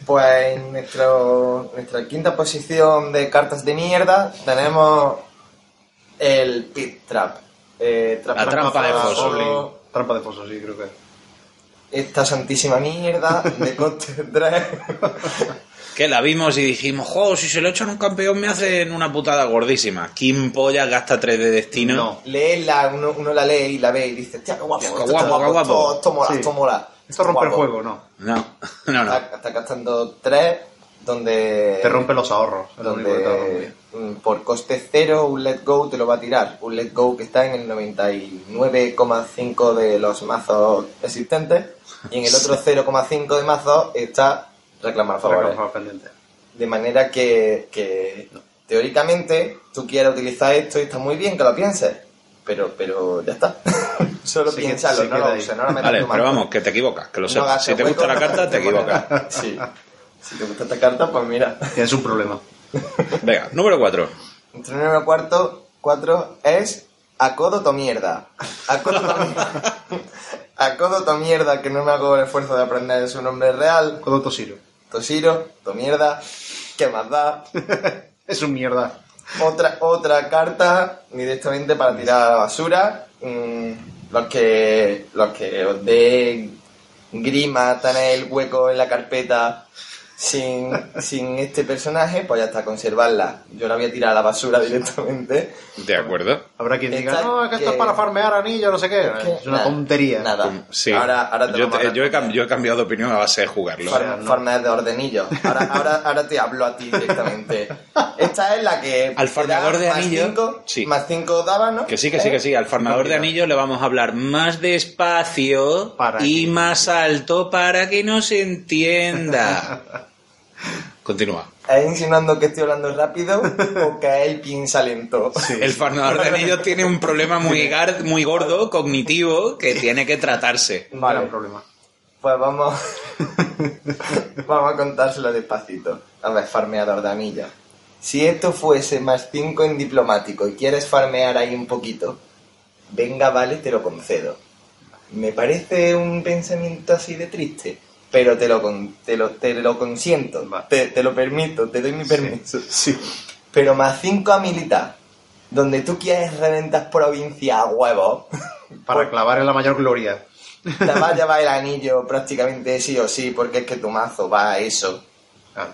Pues en nuestro, nuestra quinta posición de cartas de mierda tenemos el Pit Trap. Eh, La trampa de foso. Trampa de foso, sí, creo que. Esta santísima mierda de coste 3. Que la vimos y dijimos, jo, si se lo echan a un campeón me hacen una putada gordísima. ¿Quién polla gasta 3 de destino? No. Leerla, uno, uno la lee y la ve y dice, tía, qué guapo, Qué esto guapo, está qué guapo. Esto, esto mola, Sí. esto mola. Esto rompe el juego, no. No, no, no. Está, está gastando 3 donde... Te rompe los ahorros. Donde mm, por coste cero un let go te lo va a tirar. Un let go que está en el 99,5 de los mazos existentes y en el otro 0,5 de mazos está reclamar favores. Reclamar pendiente. De manera que, que teóricamente tú quieras utilizar esto y está muy bien que lo pienses, pero, pero ya está. Solo Sí piénsalo, sí no lo uses, no lo metas Vale, pero vamos, que te equivocas, que lo No si te gusta la carta, te equivocas. Sí. Si te gusta esta carta, pues mira. Tienes un problema. Venga, número 4. Nuestro número cuarto, cuatro es Acodo to mierda. Acodo to mierda. Acodo to mierda, que no me hago el esfuerzo de aprender su nombre real. Codo Tosiro. Toshiro, to mierda. ¿Qué más da? Es un mierda. Otra, otra carta directamente para tirar a la basura. Mm, los que los que os dé grima tener el hueco en la carpeta sin, sin este personaje, pues ya está, conservarla. Yo la voy a tirar a la basura directamente. De acuerdo. Habrá quien diga, no, es que esto es para farmear anillos, no sé qué. Es que Es una nada, tontería. Nada. Sí. Ahora, ahora te yo, te- yo he, cam- responder. yo he cambiado de opinión a base de jugarlo. Far- Farmear de ordenillos. Ahora, ahora, ahora te hablo a ti directamente. Esta es la que. Al farmeador de más anillo, cinco- sí. Más 5 daban, ¿no? Que sí, que sí, que sí. Al farmador de anillos le vamos a hablar más despacio Para y que- más alto para que no se entienda. Continúa. ¿Es insinuando que estoy hablando rápido o que él piensa lento? El farmador de anillos tiene un problema muy, gar- muy gordo, cognitivo, que tiene que tratarse. Vale. Gran problema. Pues vamos. vamos a contárselo despacito. A ver, farmeador de anillos. Si esto fuese más 5 en diplomático y quieres farmear ahí un poquito, venga, vale, te lo concedo. Me parece un pensamiento así de triste, pero te lo, con- te lo, te lo consiento, te, te lo permito, te doy mi permiso. Pero más 5 a militar, donde tú quieres reventar provincia a huevos, Para clavar en la mayor gloria. te va a llevar el anillo prácticamente sí o sí, porque es que tu mazo va a eso. Ah,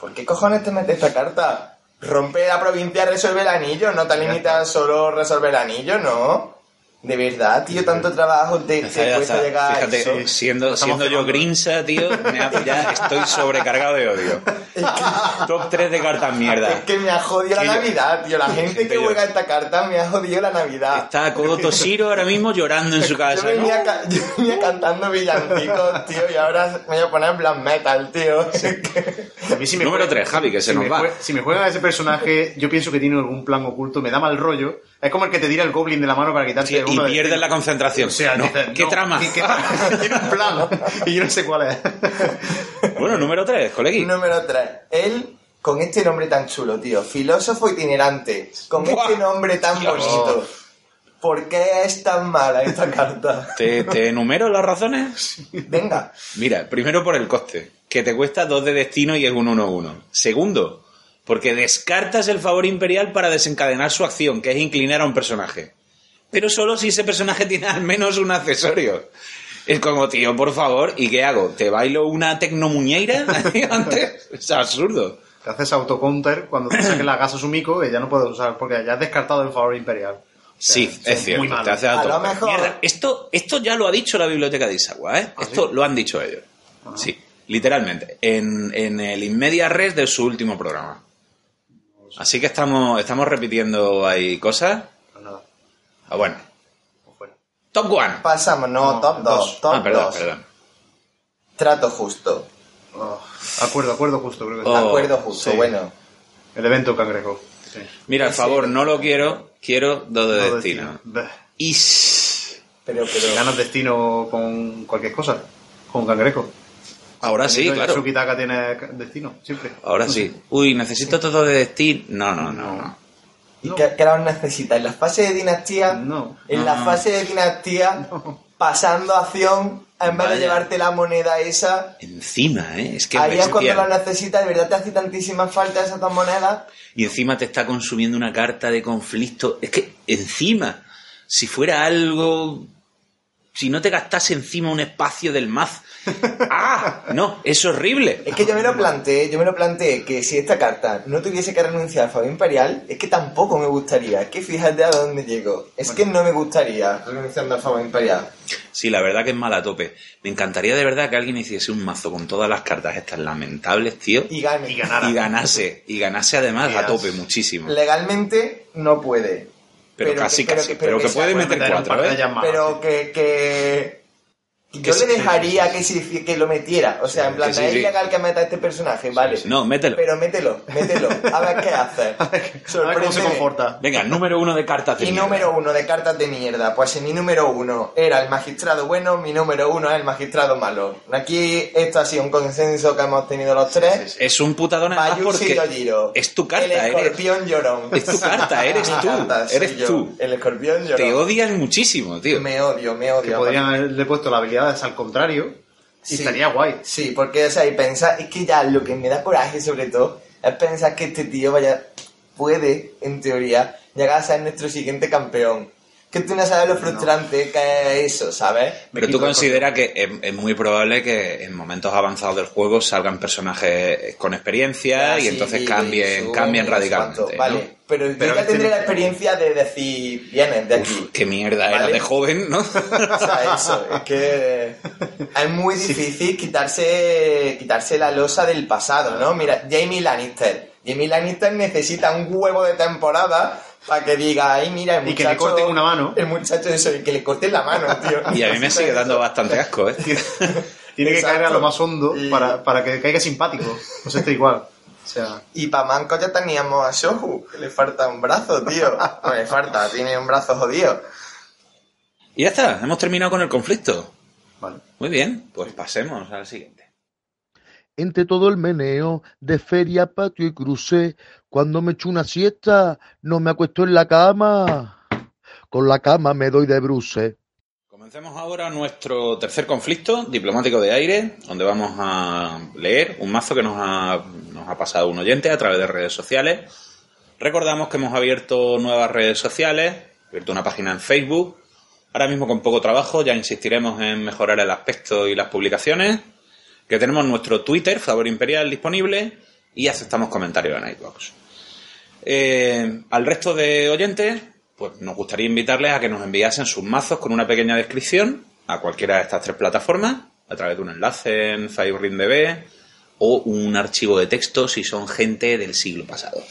¿Por qué cojones te metes esta carta? Rompe la provincia, resuelve el anillo, no te limitas solo resolver el anillo, ¿no? De verdad, tío, tanto trabajo te, te Ya está, cuesta llegar a Fíjate, eso. siendo, siendo yo. Grinsa, tío, me ha- ya estoy sobrecargado de odio. Top 3 de cartas mierda. Es que me ha jodido la yo- Navidad, tío. La gente que yo- juega esta carta me ha jodido la Navidad. Está Kodo Toshiro ahora mismo llorando en su Yo casa. venía, ¿no? ca- yo venía cantando villancicos, tío, y ahora me voy a poner black metal, tío. A mí si me Número juega- 3, Javi, que se si nos va. Si me juegan a ese personaje, yo pienso que tiene algún plan oculto, me da mal rollo. Es como el que te tira el goblin de la mano para quitarte Sí, y uno de- pierdes la concentración. O sea, No, dices, ¿Qué no, trama? ¿qué- qué trama? tiene un plan y yo no sé cuál es. Bueno, número 3, colegui. Número 3. Él, con este nombre tan chulo, tío. Filósofo itinerante. Con Buah, este nombre tan Dios. bonito. ¿Por qué es tan mala esta carta? ¿Te, te enumero las razones? Venga. Mira, primero por el coste, que te cuesta 2 de destino y es un 1-1. Segundo, porque descartas el favor imperial para desencadenar su acción, que es inclinar a un personaje. Pero solo si ese personaje tiene al menos un accesorio. Es como, tío, por favor, ¿y qué hago? ¿Te bailo una tecnomuñeira antes? Es absurdo. Te haces autocounter cuando te saques la gasa sumico que ya no puedes usar porque ya has descartado el favor imperial. Sí, es cierto. muy te haces A lo mejor- Mierda, esto, esto ya lo ha dicho la biblioteca de Isagua, ¿eh? esto lo han dicho ellos. Sí, literalmente. En, en el Inmedia Res de su último programa. Así que estamos, estamos repitiendo ahí cosas. Ah, bueno. Top One. Pasamos, no, No, top 2. dos. Top Ah, perdón, 2. perdón. Trato justo. Oh, acuerdo, acuerdo justo, creo que Oh. Acuerdo justo, sí. bueno. El evento cangrejo. Sí. Mira, al favor, no lo quiero, quiero dos de No destino. Pero, pero. ganas destino con cualquier cosa, con cangrejo. Ahora sí, claro. Su Kitaka tiene destino, siempre. Ahora sí. Uy, necesito todo de destino. No, no, no, no. ¿Y qué, qué la necesitas? ¿En la fase de dinastía? No. En la No. fase de dinastía, pasando acción, en vez de llevarte la moneda esa, Encima, ¿eh? Es que ahí es cuando la necesitas, de verdad te hace tantísima falta esas dos monedas. y encima te está consumiendo una carta de conflicto. Es que encima, si fuera algo, si no te gastase encima un espacio del mazo, ¡ah! No, es horrible. Es que yo me lo planteé, yo me lo planteé que si esta carta no tuviese que renunciar al favor imperial, es que tampoco me gustaría. Es que fíjate a dónde llego. Es que no me gustaría renunciando al favor imperial. Sí, la verdad que es mala a tope. Me encantaría de verdad que alguien hiciese un mazo con todas las cartas estas lamentables, tío. Y gane. Y ganara. Y ganase. Y ganase además a tope muchísimo. Legalmente no puede. Pero, pero casi, que- pero casi. que- Pero, pero que, que puede meter cuatro, par de ¿eh? Pero que, que yo le sí, dejaría que, si, que lo metiera. O sea, en plan, sí, es sí. ilegal que meta a este personaje, vale. No, mételo. Pero mételo, mételo. A ver qué hace. A ver cómo se comporta. Venga, número uno de cartas de Y mierda. número uno de cartas de mierda. Pues en mi número uno era el magistrado bueno, mi número uno es el magistrado malo. Aquí esto ha sido un consenso que hemos tenido los tres. Es un putadón además porque Yojiro. es tu carta, El eres, escorpión llorón. es tu carta, eres tú, carta, eres yo. tú. El escorpión llorón. te odias muchísimo, tío. Me odio, me odio. podrían haberle puesto las al contrario y Sí. estaría guay. Sí, porque, o sea, y pensar, es que ya lo que me da coraje sobre todo es pensar que este tío vaya, puede, en teoría, llegar a ser nuestro siguiente campeón. Que tú no sabes lo frustrante que es eso, ¿sabes? Me Pero tú consideras que es, es muy probable que en momentos avanzados del juego salgan personajes con experiencia y Sí, entonces cambien, y cambien radicalmente. pero, Pero yo ya tendré la experiencia de decir, vienes de aquí. Uf, qué mierda era Vale. de joven, ¿no? O sea, eso, es que es muy difícil quitarse, quitarse la losa del pasado, ¿no? Mira, Jamie Lannister. Jamie Lannister necesita un huevo de temporada para que diga, ay, mira, el Y muchacho... que le corten una mano. El muchacho eso, y que le corten la mano, tío. y a mí me sigue dando bastante asco, ¿eh? Tiene que Exacto. caer a lo más hondo Y- para, para que caiga simpático. Pues este igual. O sea, Y para Manco ya teníamos a Shohu, que le falta un brazo, tío. No le falta, tiene un brazo jodido. Y ya está, hemos terminado con el conflicto. vale. Muy bien, pues pasemos al siguiente. Entre todo el meneo de feria, patio y crucé, cuando me echo una siesta, no me acuesto en la cama. Con la cama me doy de bruces. Comencemos ahora nuestro tercer conflicto diplomático de aire, donde vamos a leer un mazo que nos ha, nos ha pasado un oyente a través de redes sociales. Recordamos que hemos abierto nuevas redes sociales, abierto una página en Facebook. Ahora mismo con poco trabajo, ya insistiremos en mejorar el aspecto y las publicaciones. Que tenemos nuestro Twitter, Favor Imperial, disponible y aceptamos comentarios en iBox. Eh, al resto de oyentes pues nos gustaría invitarles a que nos enviasen sus mazos con una pequeña descripción a cualquiera de estas tres plataformas, a través de un enlace en FireRingDB o un archivo de texto si son gente del siglo pasado.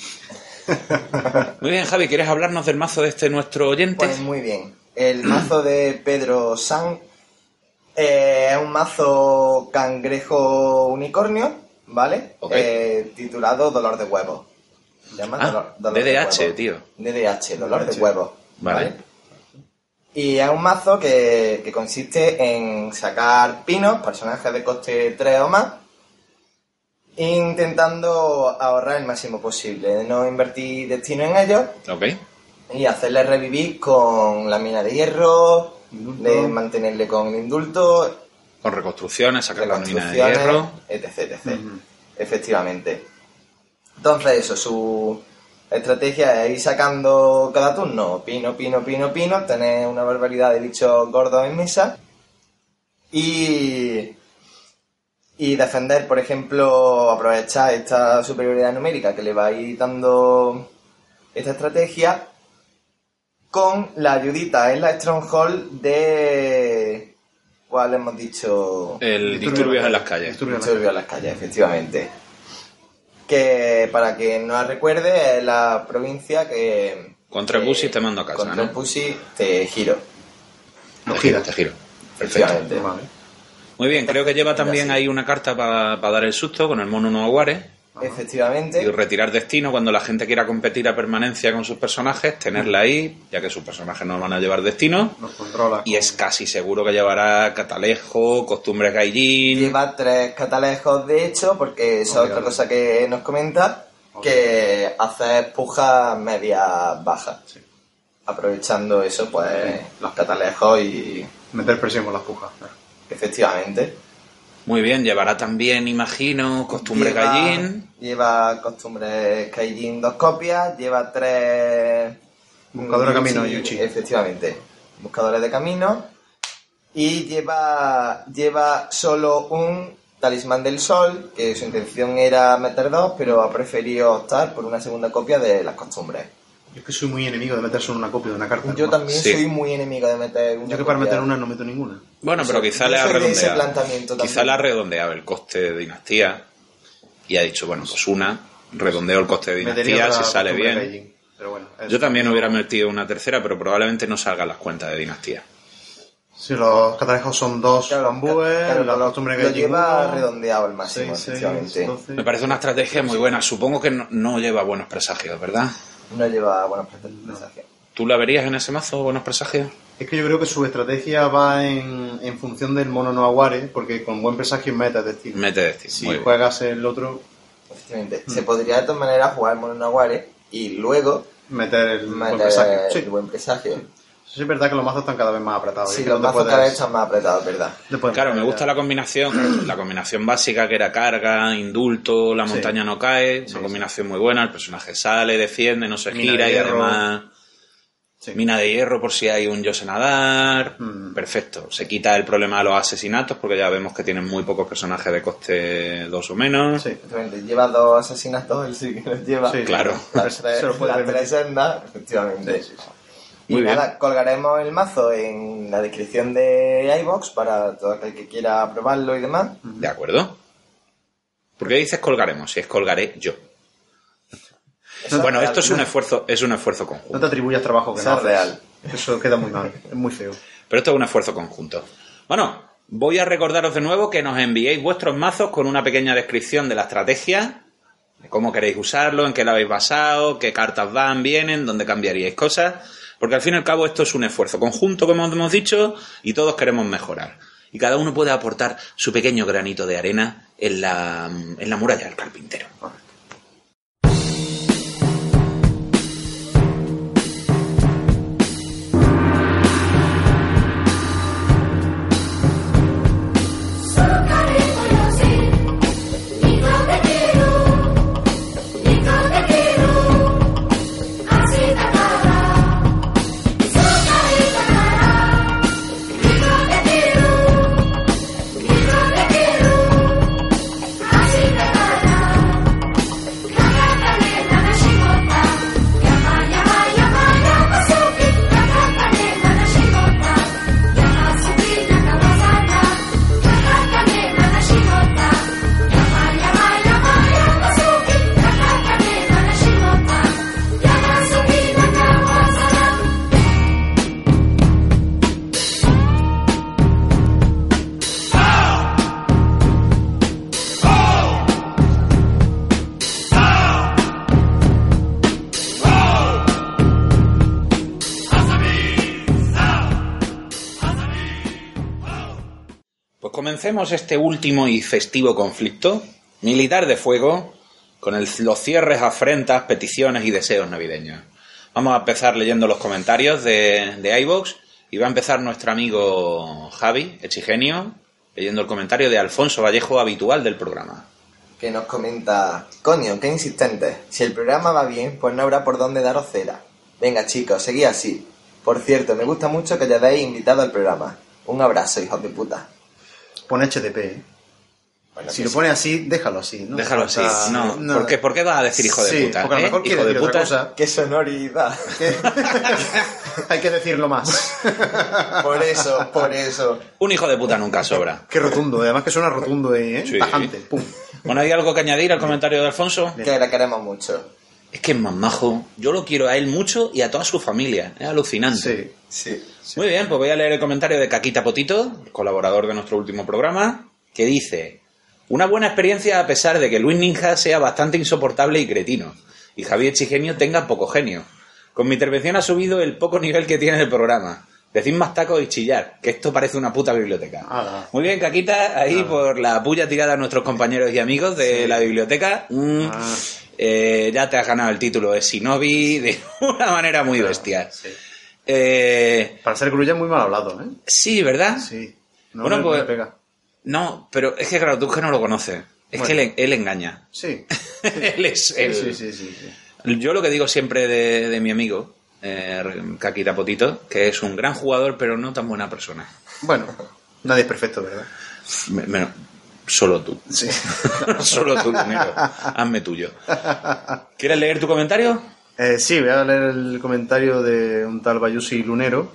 Muy bien, Javi, ¿quieres hablarnos del mazo de este nuestro oyente? Pues muy bien. El mazo de Pedro San eh, es un mazo cangrejo unicornio, ¿vale? Eh, titulado Dolor de Huevo. Se llama Ah, Dolor- Dolor de DDH, tío. DDH, Dolor de DDH. Huevo. Vale. Y es un mazo que, que consiste en sacar pinos, personajes de coste 3 o más, intentando ahorrar el máximo posible, no invertir destino en ellos Ok. y hacerle revivir con la mina de hierro, de mantenerle con el indulto, Con reconstrucciones, sacar la mina de hierro. etc, etc. Efectivamente. Entonces eso, su estrategia es ir sacando cada turno pino, pino, pino, pino, tener una barbaridad de bichos gordos en mesa y, y defender, por ejemplo, aprovechar esta superioridad numérica que le va a ir dando esta estrategia con la ayudita en la Stronghold de... ¿Cuál hemos dicho? El disturbios en las calles. Disturbios Disturbios en las calles, efectivamente. Que para que no la recuerde, es la provincia que. Con tres busis te mando a casa, Con ¿no? tres busis te giro. Te giro, te giro. Perfecto. Muy bien, creo que lleva también ahí una carta para dar el susto con el mono no aguare Efectivamente. y retirar destino cuando la gente quiera competir a permanencia con sus personajes, tenerla ahí, ya que sus personajes no van a llevar destino. Nos controla. Y es casi seguro que llevará catalejo, costumbres gaijin. Lleva tres catalejos, de hecho, porque eso es otra cosa que nos comenta, que hace pujas medias bajas. Aprovechando eso, pues, los catalejos y... Meter presión con las pujas. Efectivamente. Muy bien, llevará también, imagino, costumbres Lleva-. Lleva costumbres Kaijin dos copias, lleva tres... Buscadores de mm, camino, sí, Yuchi. Efectivamente, buscadores de camino. Y lleva, lleva solo un talismán del sol, que su intención era meter dos, pero ha preferido optar por una segunda copia de las costumbres. Yo es que soy muy enemigo de meter solo una copia de una carta. Yo también Sí. soy muy enemigo de meter una Yo que para copia. meter una no meto ninguna. Bueno, pero quizá le ha redondeado. Quizá le ha redondeado el coste de dinastía y ha dicho, bueno, pues una, redondeo el coste de dinastía si sale bien. Beijing. Pero bueno, eso. Yo también hubiera metido una tercera, pero probablemente no salgan las cuentas de dinastía. Si los catalejos son dos bambúes, Claro, la costumbre lo Beijing lleva uno, redondeado al máximo, seis, efectivamente. Me parece una estrategia muy buena. Supongo que no, no lleva buenos presagios, ¿verdad? No lleva buenas presentaciones. ¿Tú la verías en ese mazo, buenos presagios? Es que yo creo que su estrategia va en, en función del mono no aguare, porque con buen presagio mete destino. Mete destino. Si muy bien. juegas el otro, Efectivamente. Se podría de todas maneras jugar Mono Naguare y luego meter el buen presagio. Sí. el buen presagio. Sí, es verdad que los mazos están cada vez más apretados. Sí, los no mazos puedes- cada vez están más apretados, ¿verdad? Claro, me gusta la combinación, la combinación básica que era carga, indulto, la Sí. montaña no cae, una Sí, combinación muy buena, el personaje sale, defiende, no se Mina gira de y además Sí. mina de hierro por si hay un Yosenadar, Mm. perfecto, se quita el problema de los asesinatos porque ya vemos que tienen muy pocos personajes de coste 2 o menos. Sí. Efectivamente. Lleva dos asesinatos, él sí que los lleva. Sí. Claro. Las tres, Se lo puede las permitir. tres sendas, efectivamente. Y bien. nada, colgaremos el mazo en la descripción de iBox para todo aquel que quiera probarlo y demás. ¿De acuerdo? ¿Por qué dices colgaremos? Si es colgaré yo. Eso bueno, es esto es un esfuerzo, es un esfuerzo No conjunto. te atribuyas trabajo que Eso no es haces. real. Eso queda muy mal, es muy feo. Pero esto es un esfuerzo conjunto. Bueno, voy a recordaros de nuevo que nos enviéis vuestros mazos con una pequeña descripción de la estrategia, de cómo queréis usarlo, en qué lo habéis basado, qué cartas van, vienen, dónde cambiaríais cosas, porque al fin y al cabo esto es un esfuerzo conjunto, como hemos dicho, y todos queremos mejorar. Y cada uno puede aportar su pequeño granito de arena en la, en la muralla del carpintero. Comencemos este último y festivo conflicto militar de fuego con el- los cierres, afrentas, peticiones y deseos navideños. Vamos a empezar leyendo los comentarios de, de iVoox y va a empezar nuestro amigo Javi, Echigenio, leyendo el comentario de Alfonso Vallejo, habitual del programa. Que nos comenta, coño, qué insistente. Si el programa va bien, pues no habrá por dónde daros cera. Venga chicos, seguid así. Por cierto, me gusta mucho que hayáis invitado al programa. Un abrazo, hijos de puta. Pone HTP, ¿eh? Bueno, Si lo sí. pone así, déjalo así. ¿no? Déjalo así. O sea, No, ¿por, qué, por qué vas a decir hijo de Sí, puta? porque a lo eh? mejor quiere Hijo de decir otra puta. cosa. ¡Qué sonoridad! Hay que decirlo más. por eso, por eso. Un hijo de puta nunca sobra. Qué rotundo, además que suena rotundo ahí, ¿eh? Sí. Tajante. Pum. Bueno, ¿hay algo que añadir al comentario de Alfonso? Que le queremos mucho. Es que es más majo. Yo lo quiero a él mucho y a toda su familia. Es alucinante. Sí. Sí. Muy bien, pues voy a leer el comentario de Caquita Potito, colaborador de nuestro último programa, que dice: Una buena experiencia a pesar de que Luis Ninja sea bastante insoportable y cretino, y Javier Chigenio tenga poco genio. Con mi intervención ha subido el poco nivel que tiene el programa. Decid más tacos y chillar, que esto parece una puta biblioteca. Muy bien, Caquita, ahí por la puya tirada a nuestros compañeros y amigos de la biblioteca. Mm, Ah. eh, ya te has ganado el título de Shinobi de una manera muy bestia. Sí. Eh, Para ser Grulla es muy mal hablado, ¿eh? sí, ¿verdad? Sí. No, Bueno, me- pues- me pega. No, pero es que claro, tú es que no lo conoces. Es Bueno. que él, él engaña. Sí. él es Sí, el- sí, sí, sí, sí. Yo lo que digo siempre de, de mi amigo, eh, Caquita Potito, que es un gran jugador, pero no tan buena persona. Bueno, nadie es perfecto, ¿verdad? Solo tú. Sí. solo tú, Lunero. Hazme tuyo. ¿Quieres leer tu comentario? Eh, sí, voy a leer el comentario de un tal Bayusi Lunero,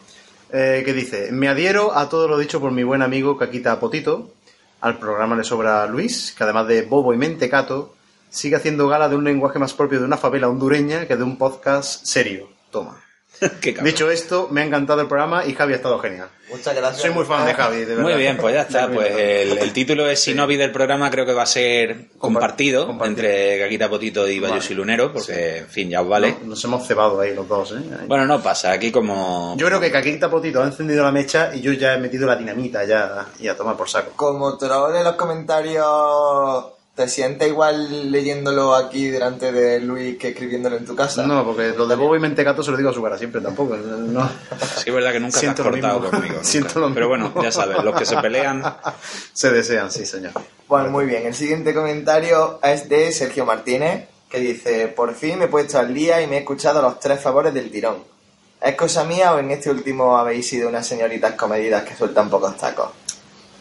eh, que dice, me adhiero a todo lo dicho por mi buen amigo Caquita Potito, al programa le sobra Luis, que además de bobo y mentecato, sigue haciendo gala de un lenguaje más propio de una favela hondureña que de un podcast serio. Toma. Dicho esto, me ha encantado el programa y Javi ha estado genial. Muchas gracias. Soy muy fan de Javi, de verdad. Muy bien, pues ya está. Pues el, el título de Shinobi del programa creo que va a ser compartido, compartido. entre Caquita Potito y Vale. Bayusi Lunero, porque, en fin, ya os vale. No- Nos hemos cebado ahí los dos, ¿eh? Ahí. Bueno, no pasa. Aquí como... Yo creo que Caquita Potito ha encendido la mecha y yo ya he metido la dinamita ya y a tomar por saco. Como troll en los comentarios, ¿te sientes igual leyéndolo aquí delante de Luis que escribiéndolo en tu casa? No, porque lo de bobo y mentecato se lo digo a su cara siempre tampoco. No. Sí, es verdad que nunca Siento te has cortado mismo. conmigo. nunca. Siento lo Pero mismo. bueno, ya sabes, los que se pelean... Se desean, sí, señor. Pues muy bien, el siguiente comentario es de Sergio Martínez, que dice, por fin me he puesto al día y me he escuchado los tres favores del tirón. ¿Es cosa mía o en este último habéis sido unas señoritas comedidas que sueltan pocos tacos?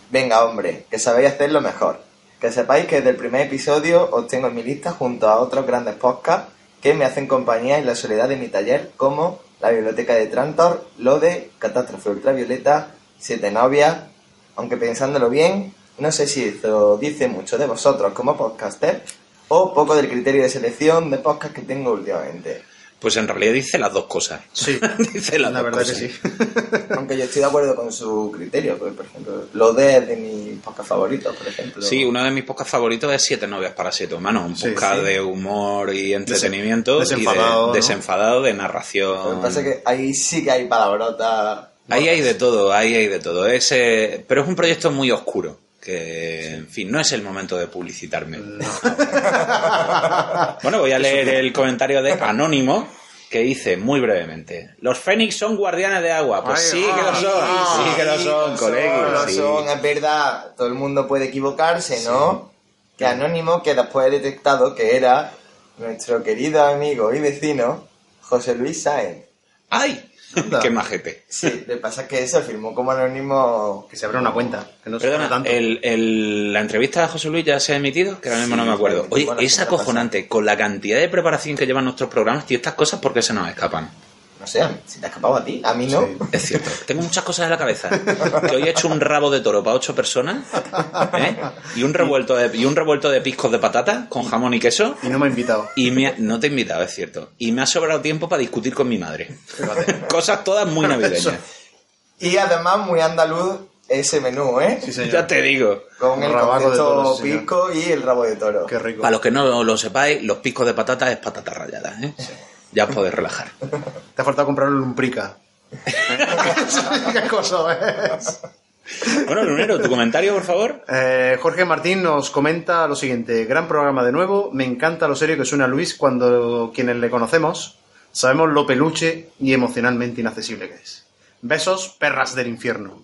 Venga, hombre, que sabéis hacerlo mejor. Que sepáis que desde el primer episodio os tengo en mi lista junto a otros grandes podcasts que me hacen compañía en la soledad de mi taller, como la Biblioteca de Trantor, lo de Catástrofe Ultravioleta, Siete Novias, aunque pensándolo bien, no sé si eso dice mucho de vosotros como podcaster o poco del criterio de selección de podcast que tengo últimamente. Pues en realidad dice las dos cosas. Sí, dice las la dos verdad que sí. Aunque yo estoy de acuerdo con su criterio, porque, por ejemplo, lo de es de mis podcast favoritos, por ejemplo. Sí, uno de mis podcasts favoritos es Siete novias para siete humanos, un Sí, podcast sí. de humor y entretenimiento desenfadado, y ¿no? de, desenfadado, de Lo que narración. pasa es que ahí sí que hay palabrotas. Ahí hay de todo, ahí hay de todo. Es, eh, pero es un proyecto muy oscuro, que, en fin, no es el momento de publicitarme. Bueno, voy a leer el comentario de Anónimo, que dice muy brevemente: Los Fénix son guardianes de agua. Pues Ay, sí que lo son, sí que lo son, lo colegui, lo sí. son, es verdad. Todo el mundo puede equivocarse, ¿no? Que Anónimo, que después he detectado que era nuestro querido amigo y vecino, José Luis Sáenz. ¡Ay! Anda. ¡Qué majete! Sí, lo que pasa es que eso firmó como anónimo. Que se abra una cuenta. Que no se Perdona, tanto. el, el- la entrevista a José Luis ya se ha emitido, que ahora mismo no me acuerdo. Oye, es acojonante. Con la cantidad de preparación que llevan nuestros programas, tío, estas cosas, ¿por qué se nos escapan? Sé, si te ha escapado a ti, a mí no. Sí. Es cierto. Tengo muchas cosas en la cabeza. Que hoy he hecho un rabo de toro para ocho personas, ¿eh? Y un revuelto de, y un revuelto de piscos de patata con jamón y queso. Y no me ha invitado. Y me ha- no te he invitado, es cierto. Y me ha sobrado tiempo para discutir con mi madre. Cosas todas muy navideñas. Y además muy andaluz ese menú, ¿eh? Sí, señor. Ya te digo. Con el Rabaco de toro, sí, señor. pisco y el rabo de toro. Qué rico. Para los que no lo sepáis, los piscos de patata es patata rallada, ¿eh? Ya podéis relajar. Te ha faltado comprarle un prica. ¿Qué cosa es? Bueno, Lunero, tu comentario, por favor. Eh, Jorge Martín nos comenta lo siguiente: Gran programa de nuevo. Me encanta lo serio que suena Luis cuando quienes le conocemos sabemos lo peluche y emocionalmente inaccesible que es. Besos, perras del infierno.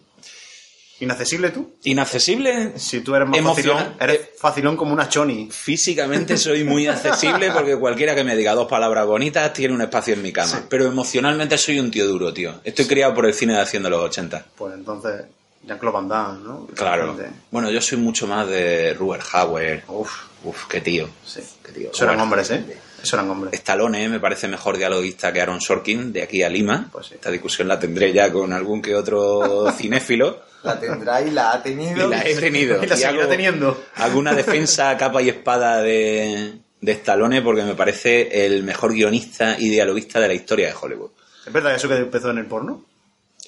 ¿Inaccesible tú? Inaccesible. Si tú eres más facilón, eres facilón como una choni. Físicamente soy muy accesible porque cualquiera que me diga dos palabras bonitas tiene un espacio en mi cama. Pero emocionalmente soy un tío duro, tío. Estoy criado por el cine de acción de los 80. Pues entonces, Jean-Claude Van Damme, ¿no? Claro. Bueno, yo soy mucho más de Ruber Hauer. Uf, Uf, qué tío. sí. Qué tío. Bueno. hombres, ¿eh? Eso eran hombres. Stallone me parece mejor dialoguista que Aaron Sorkin de aquí a Lima. Pues sí. Esta discusión la tendré ya con algún que otro cinéfilo. La tendrá y la ha tenido. Y la he tenido. Y la Y seguirá hago teniendo. Alguna defensa a capa y espada de, de Stallone porque me parece el mejor guionista y dialoguista de la historia de Hollywood. ¿Es verdad eso que empezó en el porno?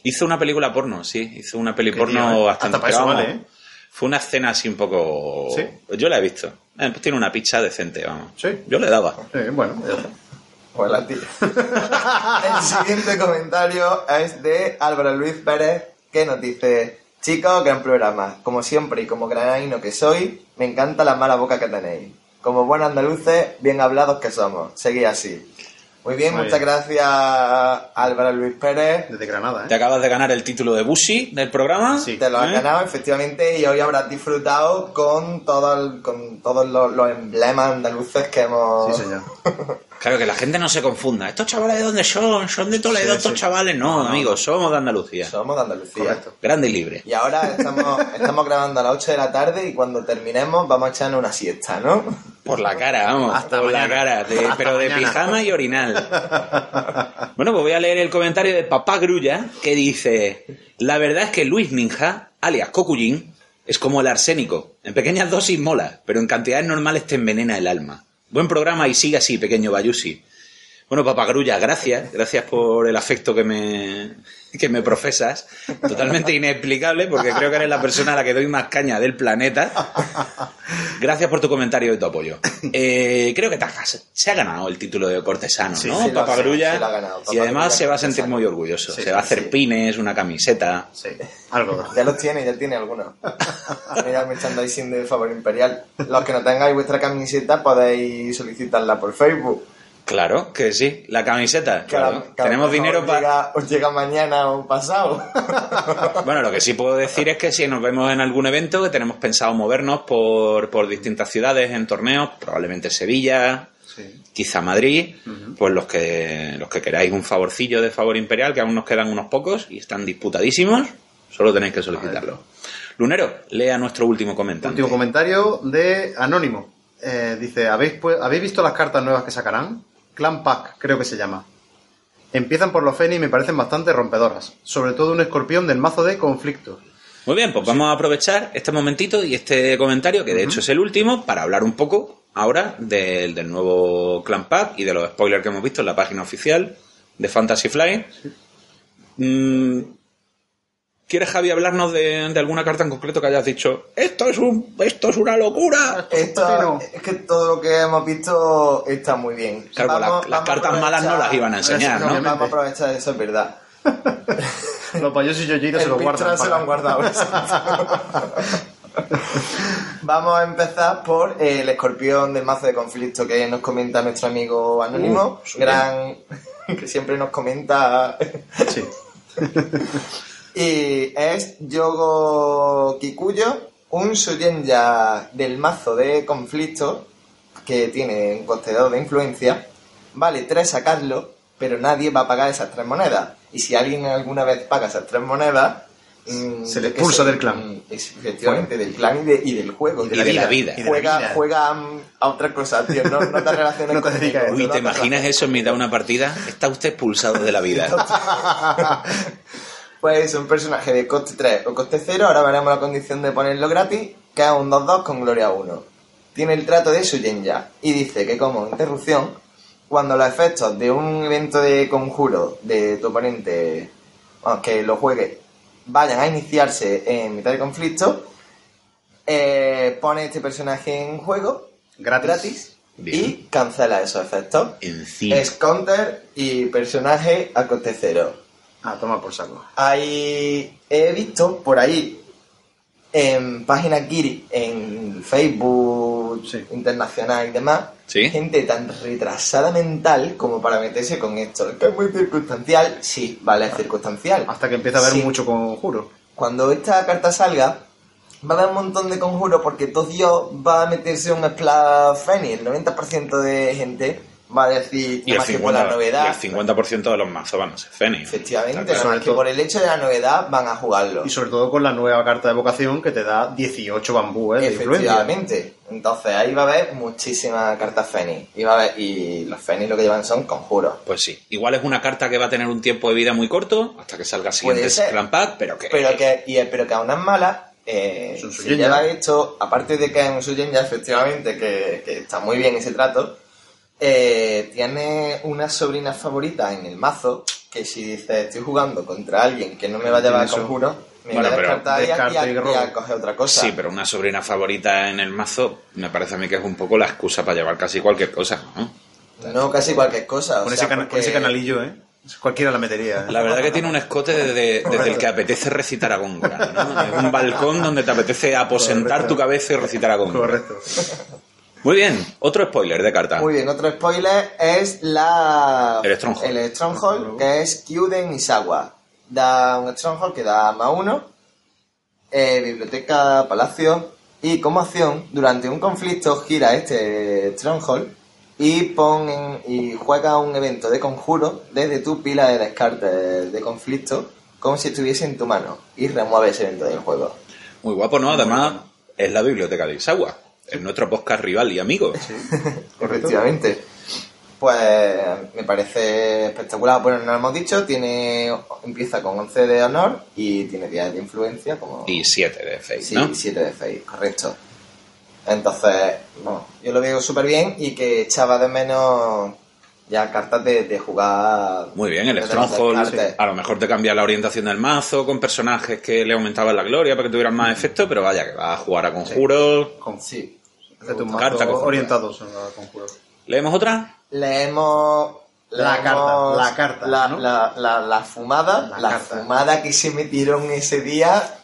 Hizo una película porno, sí. Hizo una peli porno ¿eh? bastante... Hasta para eso pero vamos, vale, ¿eh? Fue una escena así un poco... ¿Sí? Yo la he visto. Eh, pues tiene una picha decente, vamos. Sí. Yo le daba. Sí, bueno. Pues la tía. El siguiente comentario es de Álvaro Luis Pérez, que nos dice: Chicos, gran programa. Como siempre y como granaino que soy, me encanta la mala boca que tenéis. Como buenos andaluces, bien hablados que somos. Seguid así. Muy bien, Muy muchas bien. gracias Álvaro Luis Pérez. Desde Granada, Te ¿eh? acabas de ganar el título de Bushi del programa. Sí. Te lo has ¿Eh? ganado, efectivamente, y hoy habrás disfrutado con, todo el- con todos los, los emblemas andaluces que hemos... Sí, señor. Claro, que la gente no se confunda. ¿Estos chavales de dónde son? ¿Son de Toledo Sí, estos sí. chavales? No, amigos, somos de Andalucía. Somos de Andalucía. Correcto. Grande y libre. Y ahora estamos, estamos grabando a las 8 de la tarde y cuando terminemos vamos a echarnos una siesta, ¿no? Por la cara, vamos. Hasta por la cara. de- Hasta pero de pijama y orinal. Bueno, pues voy a leer el comentario de Papá Grulla que dice: La verdad es que Luis Ninja, alias Cocullín, es como el arsénico. En pequeñas dosis mola, pero en cantidades normales te envenena el alma. Buen programa y sigue así, pequeño Bayusi. Bueno, Papá Grulla, gracias. Gracias por el afecto que me, que me profesas. Totalmente inexplicable, porque creo que eres la persona a la que doy más caña del planeta. Gracias por tu comentario y tu apoyo. Eh, creo que Tajas se ha ganado el título de cortesano, Sí, ¿no? sí lo ha- Papá Grulla. sí lo ha ganado. y además Grulla se va a sentir muy orgulloso. Sí, se va a hacer sí. pines, una camiseta. Sí, algo. Ya los tiene, ya tiene algunos. Mira el merchandising de Favor Imperial. Los que no tengáis vuestra camiseta podéis solicitarla por Facebook. Claro que sí. La camiseta, claro. Tenemos dinero para... llega- Os llega mañana o pasado. Bueno, lo que sí puedo decir es que si nos vemos en algún evento, que tenemos pensado movernos por, por distintas ciudades en torneos, probablemente Sevilla, Sí. quizá Madrid, pues los que, los que queráis un favorcillo de favor imperial, que aún nos quedan unos pocos y están disputadísimos, solo tenéis que solicitarlo. Lunero, lea nuestro último comentario. Último comentario de Anónimo. Eh, dice, ¿habéis, pu- ¿habéis visto las cartas nuevas que sacarán? Clan Pack, creo que se llama. Empiezan por los Feni y me parecen bastante rompedoras. Sobre todo un escorpión del mazo de conflicto. Muy bien, pues vamos a aprovechar este momentito y este comentario, que de hecho es el último, para hablar un poco ahora del, del nuevo Clan Pack y de los spoilers que hemos visto en la página oficial de Fantasy Flight. Mm, ¿Quieres, Javi, hablarnos de, de alguna carta en concreto que hayas dicho? Esto es un, esto es una locura. Esto, es que todo lo que hemos visto está muy bien. Claro, Vamos- las- cartas malas no las iban a enseñar, ¿no? Vamos a aprovechar eso, es verdad. Los payos y yoyitos se los guardan. Se lo han guardado. Vamos a empezar por eh, el escorpión del mazo de conflicto que nos comenta nuestro amigo Anónimo, Uh, gran que siempre nos comenta Sí. Y es Yogo Kikuyo, un Suyenja del mazo de conflicto que tiene un contenedor de influencia. Vale tres sacarlo, pero nadie va a pagar esas tres monedas. Y si alguien alguna vez paga esas tres monedas, mm, Se le expulsa del clan. mm, es efectivamente, del clan y, de- y del juego. Y de la vida. Y de la Juega, vida. juega mm, a otra cosa, tío. No, no te relaciones No te con conmigo, Uy, no ¿te imaginas eso en mitad de una partida? Está usted expulsado de la vida. Pues es un personaje de coste 3 o coste 0, ahora veremos la condición de ponerlo gratis, que es un 2-2 con gloria 1. Tiene el trato de Suyenja y dice que como interrupción, cuando los efectos de un evento de conjuro de tu oponente, vamos, que lo juegue, vayan a iniciarse en mitad de conflicto, eh, pone este personaje en juego Gratis. y cancela esos efectos. Encima. Es counter y personaje a coste 0. Ah, toma por saco. Hay, he visto por ahí en páginas Giri, en Facebook internacional y demás, Sí. gente tan retrasada mental como para meterse con esto. Es que es muy circunstancial. Sí, vale, es circunstancial. Hasta que empieza a haber Sí. mucho conjuro. Cuando esta carta salga, va a haber un montón de conjuros porque todo Dios va a meterse un Splash Feni. El 90% de gente va a decir, Y el, más que por la 50, y novedad. el 50% de los mazos van a ser Fénix. Efectivamente, nada más que por el hecho de la novedad van a jugarlo. Y sobre todo con la nueva carta de vocación que te da 18 bambúes de influencia. Efectivamente. Entonces ahí va a haber muchísimas cartas Feni. Y, va a haber, y los Feni lo que llevan son conjuros. Pues sí. Igual es una carta que va a tener un tiempo de vida muy corto hasta que salga el siguiente Pack, pero que. Pero que, y, pero que aún es mala. Eh, un se Suyenja. lleva esto, aparte de que es un Suyenja, efectivamente, que, que está muy bien ese trato, eh, tiene una sobrina favorita en el mazo que si dice estoy jugando contra alguien que no me va a llevar a conjuro, me Bueno, voy a descartar y y, a, y y a robo. coger otra cosa. Sí, pero una sobrina favorita en el mazo me parece a mí que es un poco la excusa para llevar casi cualquier cosa, ¿no? No casi cualquier cosa. o Con, sea, ese, cana- con porque- ese canalillo, ¿eh? Cualquiera la metería. ¿eh? La verdad que tiene un escote desde, desde el que apetece recitar a Góngora, ¿no? Es un balcón donde te apetece aposentar Correcto. tu cabeza y recitar a Góngora. Correcto. Muy bien, otro spoiler de carta. Muy bien, otro spoiler es la El Stronghold. el Stronghold, que es Kyuden Isawa. Da un Stronghold que da más uno, eh, biblioteca, palacio, y como acción, durante un conflicto gira este Stronghold y pon en- y juega un evento de conjuro desde tu pila de descarte de conflicto como si estuviese en tu mano y remueve ese evento del juego. Muy guapo, ¿no? Además, es la biblioteca de Isagua. Es nuestro podcast rival y amigo. Efectivamente. Pues me parece espectacular. Bueno, no lo hemos dicho, tiene empieza con 11 de honor y tiene 10 de influencia, como Y 7 de Fate, sí, ¿no? 7 de face, correcto. Entonces, bueno, yo lo veo súper bien y que echaba de menos ya cartas de, de jugar. Muy bien, el Stronghold a lo mejor te cambia la orientación del mazo con personajes que le aumentaban la gloria para que tuvieran más efecto, pero vaya, que va a jugar a conjuros. Con, Sí. Hacete un Carta orientados a conjuro. ¿Leemos otra? Leemos. La carta, la carta, La, ¿no? la, la, la fumada, La la, fumada que se metieron ese día,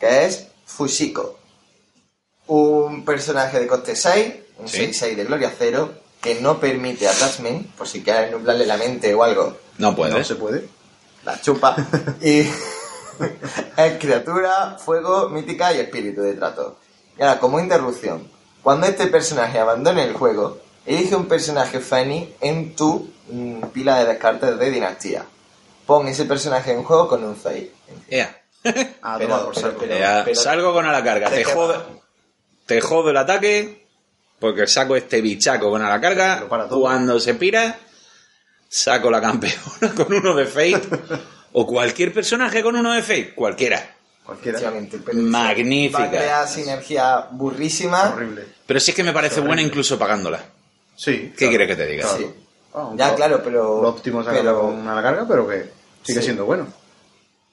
que es Fushiko. Un personaje de coste 6, un Sí. 6-6 de gloria 0, que no permite attachment, por si quieres nublarle la mente o algo, No puede. No se puede. la chupa. y es criatura, fuego, mítica y espíritu de trato. Y ahora, como interrupción, cuando este personaje abandone el juego, elige un personaje Fanny en tu mm, pila de descartes de dinastía. Pon ese personaje en juego con un 6. Ea. Ah, Pero- toma por pero- saco. pero- Ea, salgo con a la carga. ¿De Te qué jodo, te jodo el ataque porque saco este bichaco con a la carga. Cuando se pira, saco la campeona con uno de Fate. o cualquier personaje con uno de Fate. Cualquiera. Cualquiera. Magnífica. Va a crear sinergia burrísima. Horrible. Pero sí es que me parece buena incluso pagándola. Sí. ¿Qué quieres que te diga? Sí. Ah, un Ya, claro, pero. Lo óptimo es pero- con a la carga, pero que sigue Sí. siendo bueno.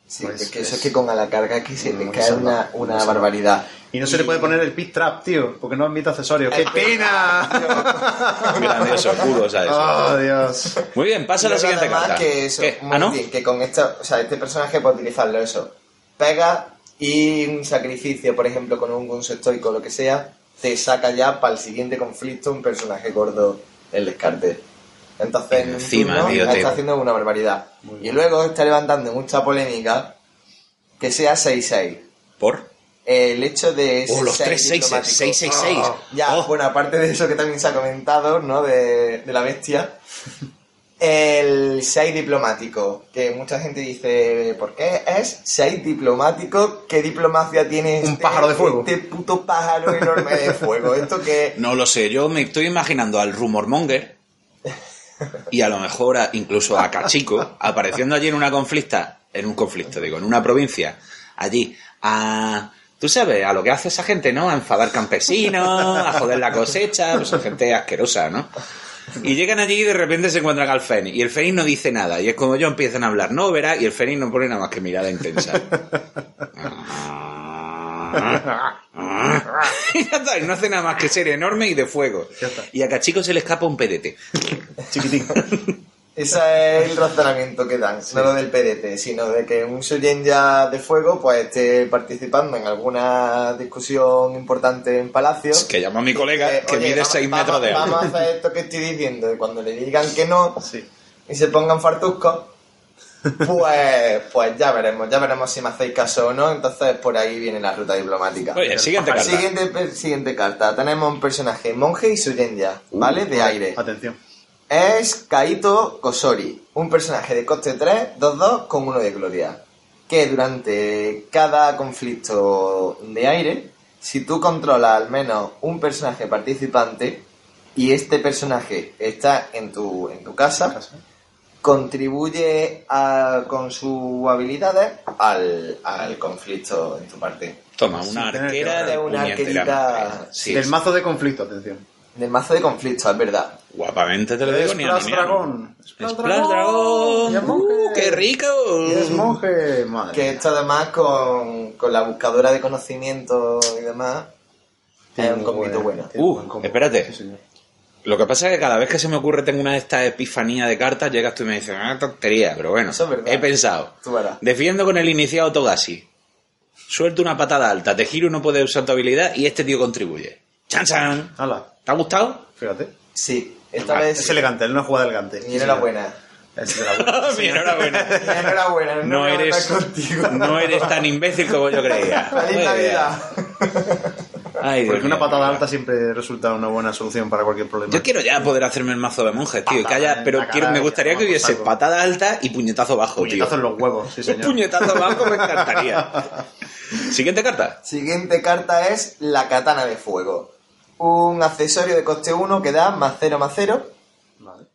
Sí, Pues es que eso es- que con a la carga que se te No, cae no, una, no, una no, barbaridad. Y no se le puede poner el pit trap, tío, porque no admite accesorios. ¡Qué pena! Grandioso, kudos a eso. ¡Oh, Dios! Muy bien, pasa a la siguiente carta. Que, eso, ¿Qué? muy ¿Ah, no? bien, que con esto, o sea, este personaje puede utilizarlo eso. Pega y un sacrificio, por ejemplo, con un gunso estoico o lo que sea, te saca ya para el siguiente conflicto un personaje gordo el descarte. Entonces, en un Encima, turno, tío, está haciendo una barbaridad. Y luego está levantando mucha polémica que sea 6-6. ¿Por? El hecho de Oh, los ser tres seises, diplomático. 666. Ah, ya, Oh. bueno, aparte de eso que también se ha comentado, ¿no? De, de la bestia. El 6 diplomático, que mucha gente dice, ¿por qué es 6 diplomático? ¿Qué diplomacia tiene Un este- pájaro de fuego. Este puto pájaro enorme de fuego. Esto que... No lo sé, yo me estoy imaginando al rumormonger y a lo mejor a- incluso a Cachico apareciendo allí en una conflicta, en un conflicto, digo, en una provincia, allí, a... Tú sabes, a lo que hace esa gente, ¿no? A enfadar campesinos, a joder la cosecha, pues gente asquerosa, ¿no? Y llegan allí y de repente se encuentran al Fénix. Y el Fénix no dice nada. Y es como yo empiezan a hablar, no, verá, y el Fénix no pone nada más que mirada intensa. y ya está, y no hace nada más que ser enorme y de fuego. Y a Cachico se le escapa un pedete. Chiquitín. Ese es el razonamiento que dan, no lo del PDT, sino de que un ya de fuego pues esté participando en alguna discusión importante en Palacio. Que llama a mi colega Eh, que oye, mide vamos- 6 metros de alto. Vamos a hacer esto que estoy diciendo y cuando le digan que no y se pongan fartuscos, pues, pues ya veremos, ya veremos si me hacéis caso o no. Entonces por ahí viene la ruta diplomática. Oye, siguiente carta. Siguiente, per- siguiente carta. Tenemos un personaje monje y Suyenya, ¿vale? De aire. Atención. Es Kaito Kosori, un personaje de coste 3, 2-2 con uno de gloria. Que durante cada conflicto de aire, si tú controlas al menos un personaje participante y este personaje está en tu, en tu casa, contribuye a- con sus habilidades al, al conflicto en tu parte. Toma, una arquera de una puñetera arquerita. Sí, Del mazo de conflicto, atención. Del mazo de conflicto, es verdad. Guapamente te lo digo, ni a Splash ni a- Dragón. Splash Dragón. Y es monje. Uh, ¡Qué rico! Y es monje. Madre. Que esto además con, con la buscadora de conocimiento y demás es un muy combito bueno. bueno. Uh, espérate. Lo que pasa es que cada vez que se me ocurre tengo una de estas epifanías de cartas, llegas tú y me dices, ah, tontería, pero bueno, Eso es verdad. he pensado. Tú verás. Defiendo con el iniciado Togashi. Suelto una patada alta, te giro y no puedes usar tu habilidad y este tío contribuye. ¡Chan, chan! Hala, ¿Te ha gustado? fíjate. Sí, esta Ah, vez Es elegante, él no juega elegante. Y enhorabuena. Es de la enhorabuena. Y enhorabuena, no, No eres, contigo. no eres tan imbécil como yo creía. Feliz Navidad. Ay, Porque una patada alta siempre resulta una buena solución para cualquier problema. Yo quiero ya poder hacerme el mazo de monjes, tío. que haya, en pero quiero, me gustaría que hubiese patada alta y puñetazo bajo, Puñetazo en tío. los huevos, sí Un señor. puñetazo bajo me encantaría. Siguiente carta. Siguiente carta es la katana de fuego. Un accesorio de coste 1 que da más 0 más 0. Vale.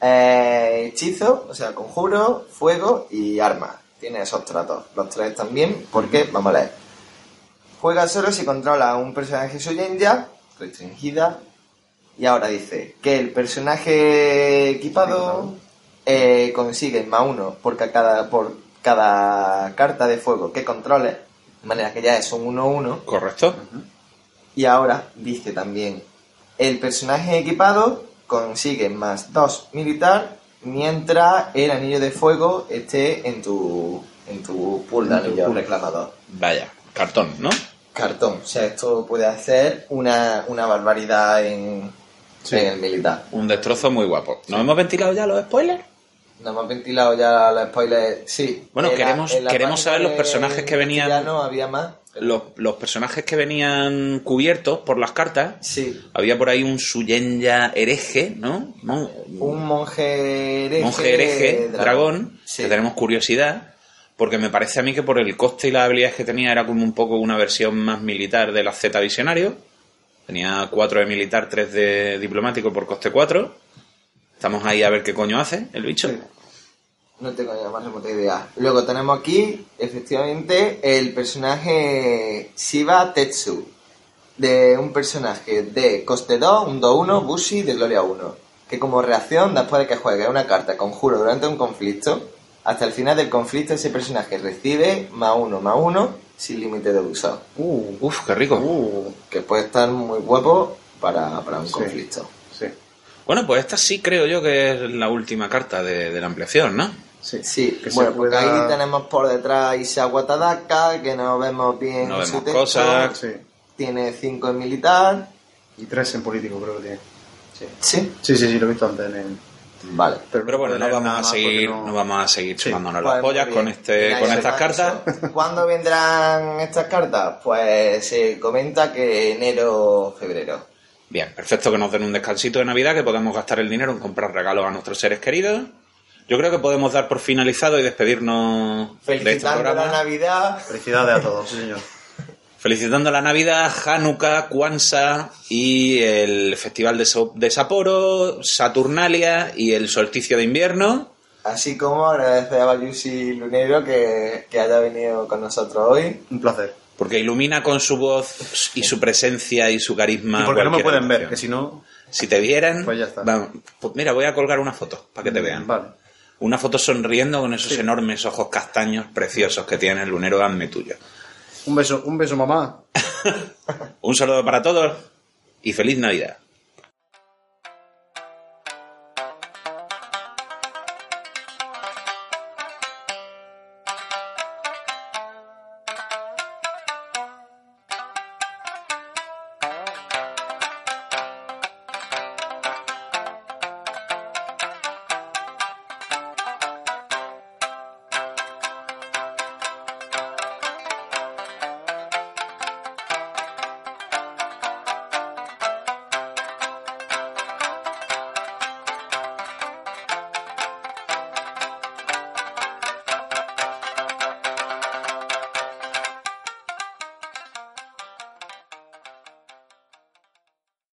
Eh, hechizo, o sea, conjuro, fuego y arma. Tiene esos tratos. Los tres también, porque, vamos a leer. Juega solo si controla a un personaje suyenja, restringida. Y ahora dice que el personaje equipado eh, consigue más uno por ca- cada, por cada carta de fuego que controle. De manera que ya es un 1-1. Correcto. Y ahora dice también, el personaje equipado consigue más 2 militar mientras el anillo de fuego esté en tu, en tu pool de En tu anillos pool. reclamador. Vaya, cartón, ¿no? Cartón, o sea, esto puede hacer una, una barbaridad en, en el militar. Un destrozo muy guapo. ¿Nos hemos ventilado ya los spoilers? Nos hemos ventilado ya los spoilers, sí. Bueno, queremos- queremos saber los personajes que venían- Ya no había más. Los, los personajes que venían cubiertos por las cartas. Sí, Había por ahí un Suyenya hereje, ¿no? ¿No? un monje hereje. monje hereje, dragón, Sí. que tenemos curiosidad, porque me parece a mí que por el coste y las habilidades que tenía era como un poco una versión más militar de la Z Visionario. Tenía 4 de militar, 3 de diplomático por coste 4. Estamos ahí a ver qué coño hace el bicho. No tengo ni la más remota idea. Luego tenemos aquí, efectivamente, el personaje Shiba Tetsu. De un personaje de coste 2, un 2-1, Bushi de Gloria 1. Que como reacción, después de que juegue una carta conjuro durante un conflicto, hasta el final del conflicto ese personaje recibe más 1, más 1, sin límite de uso. Uh, Uf, qué rico. uh, Que puede estar muy guapo para, para un Sí. conflicto. sí. Bueno, pues esta sí creo yo que es la última carta de, de la ampliación, ¿no? Sí. Sí, Que se bueno, porque pueda- ahí tenemos por detrás a Isagua Tadaka, que no vemos bien No su vemos cosas. Sí. Tiene 5 en militar. Y tres en político, creo que tiene. Sí. Sí. Sí, sí, sí, lo he visto antes en el. Vale. Pero bueno, no vamos a seguir, porque no- no vamos a seguir Sí. chupándonos Pues las muy pollas con este, Mira, con estas cartas. eso. ¿Cuándo vendrán estas cartas? Pues se comenta que enero, febrero. Bien, perfecto que nos den un descansito de Navidad, que podamos gastar el dinero en comprar regalos a nuestros seres queridos. Yo creo que podemos dar por finalizado y despedirnos de este Felicitando la programa. Navidad. Felicidades a todos, sí, señor. Felicitando la Navidad, Hanukkah, Kwanzaa y el Festival de, So- de Sapporo, Saturnalia y el solsticio de invierno. Así como agradecer a Bayushi Lunero que, que haya venido con nosotros hoy. Un placer. Porque ilumina con su voz y su presencia y su carisma. Y porque no me pueden ver, que si no. Si te vieran, Pues ya está. vamos, pues mira, voy a colgar una foto para que te vean. Vale. Una foto sonriendo con esos enormes ojos castaños preciosos que tiene el lunero Hazme tuyo. Un beso, un beso, mamá. Un saludo para todos y feliz Navidad.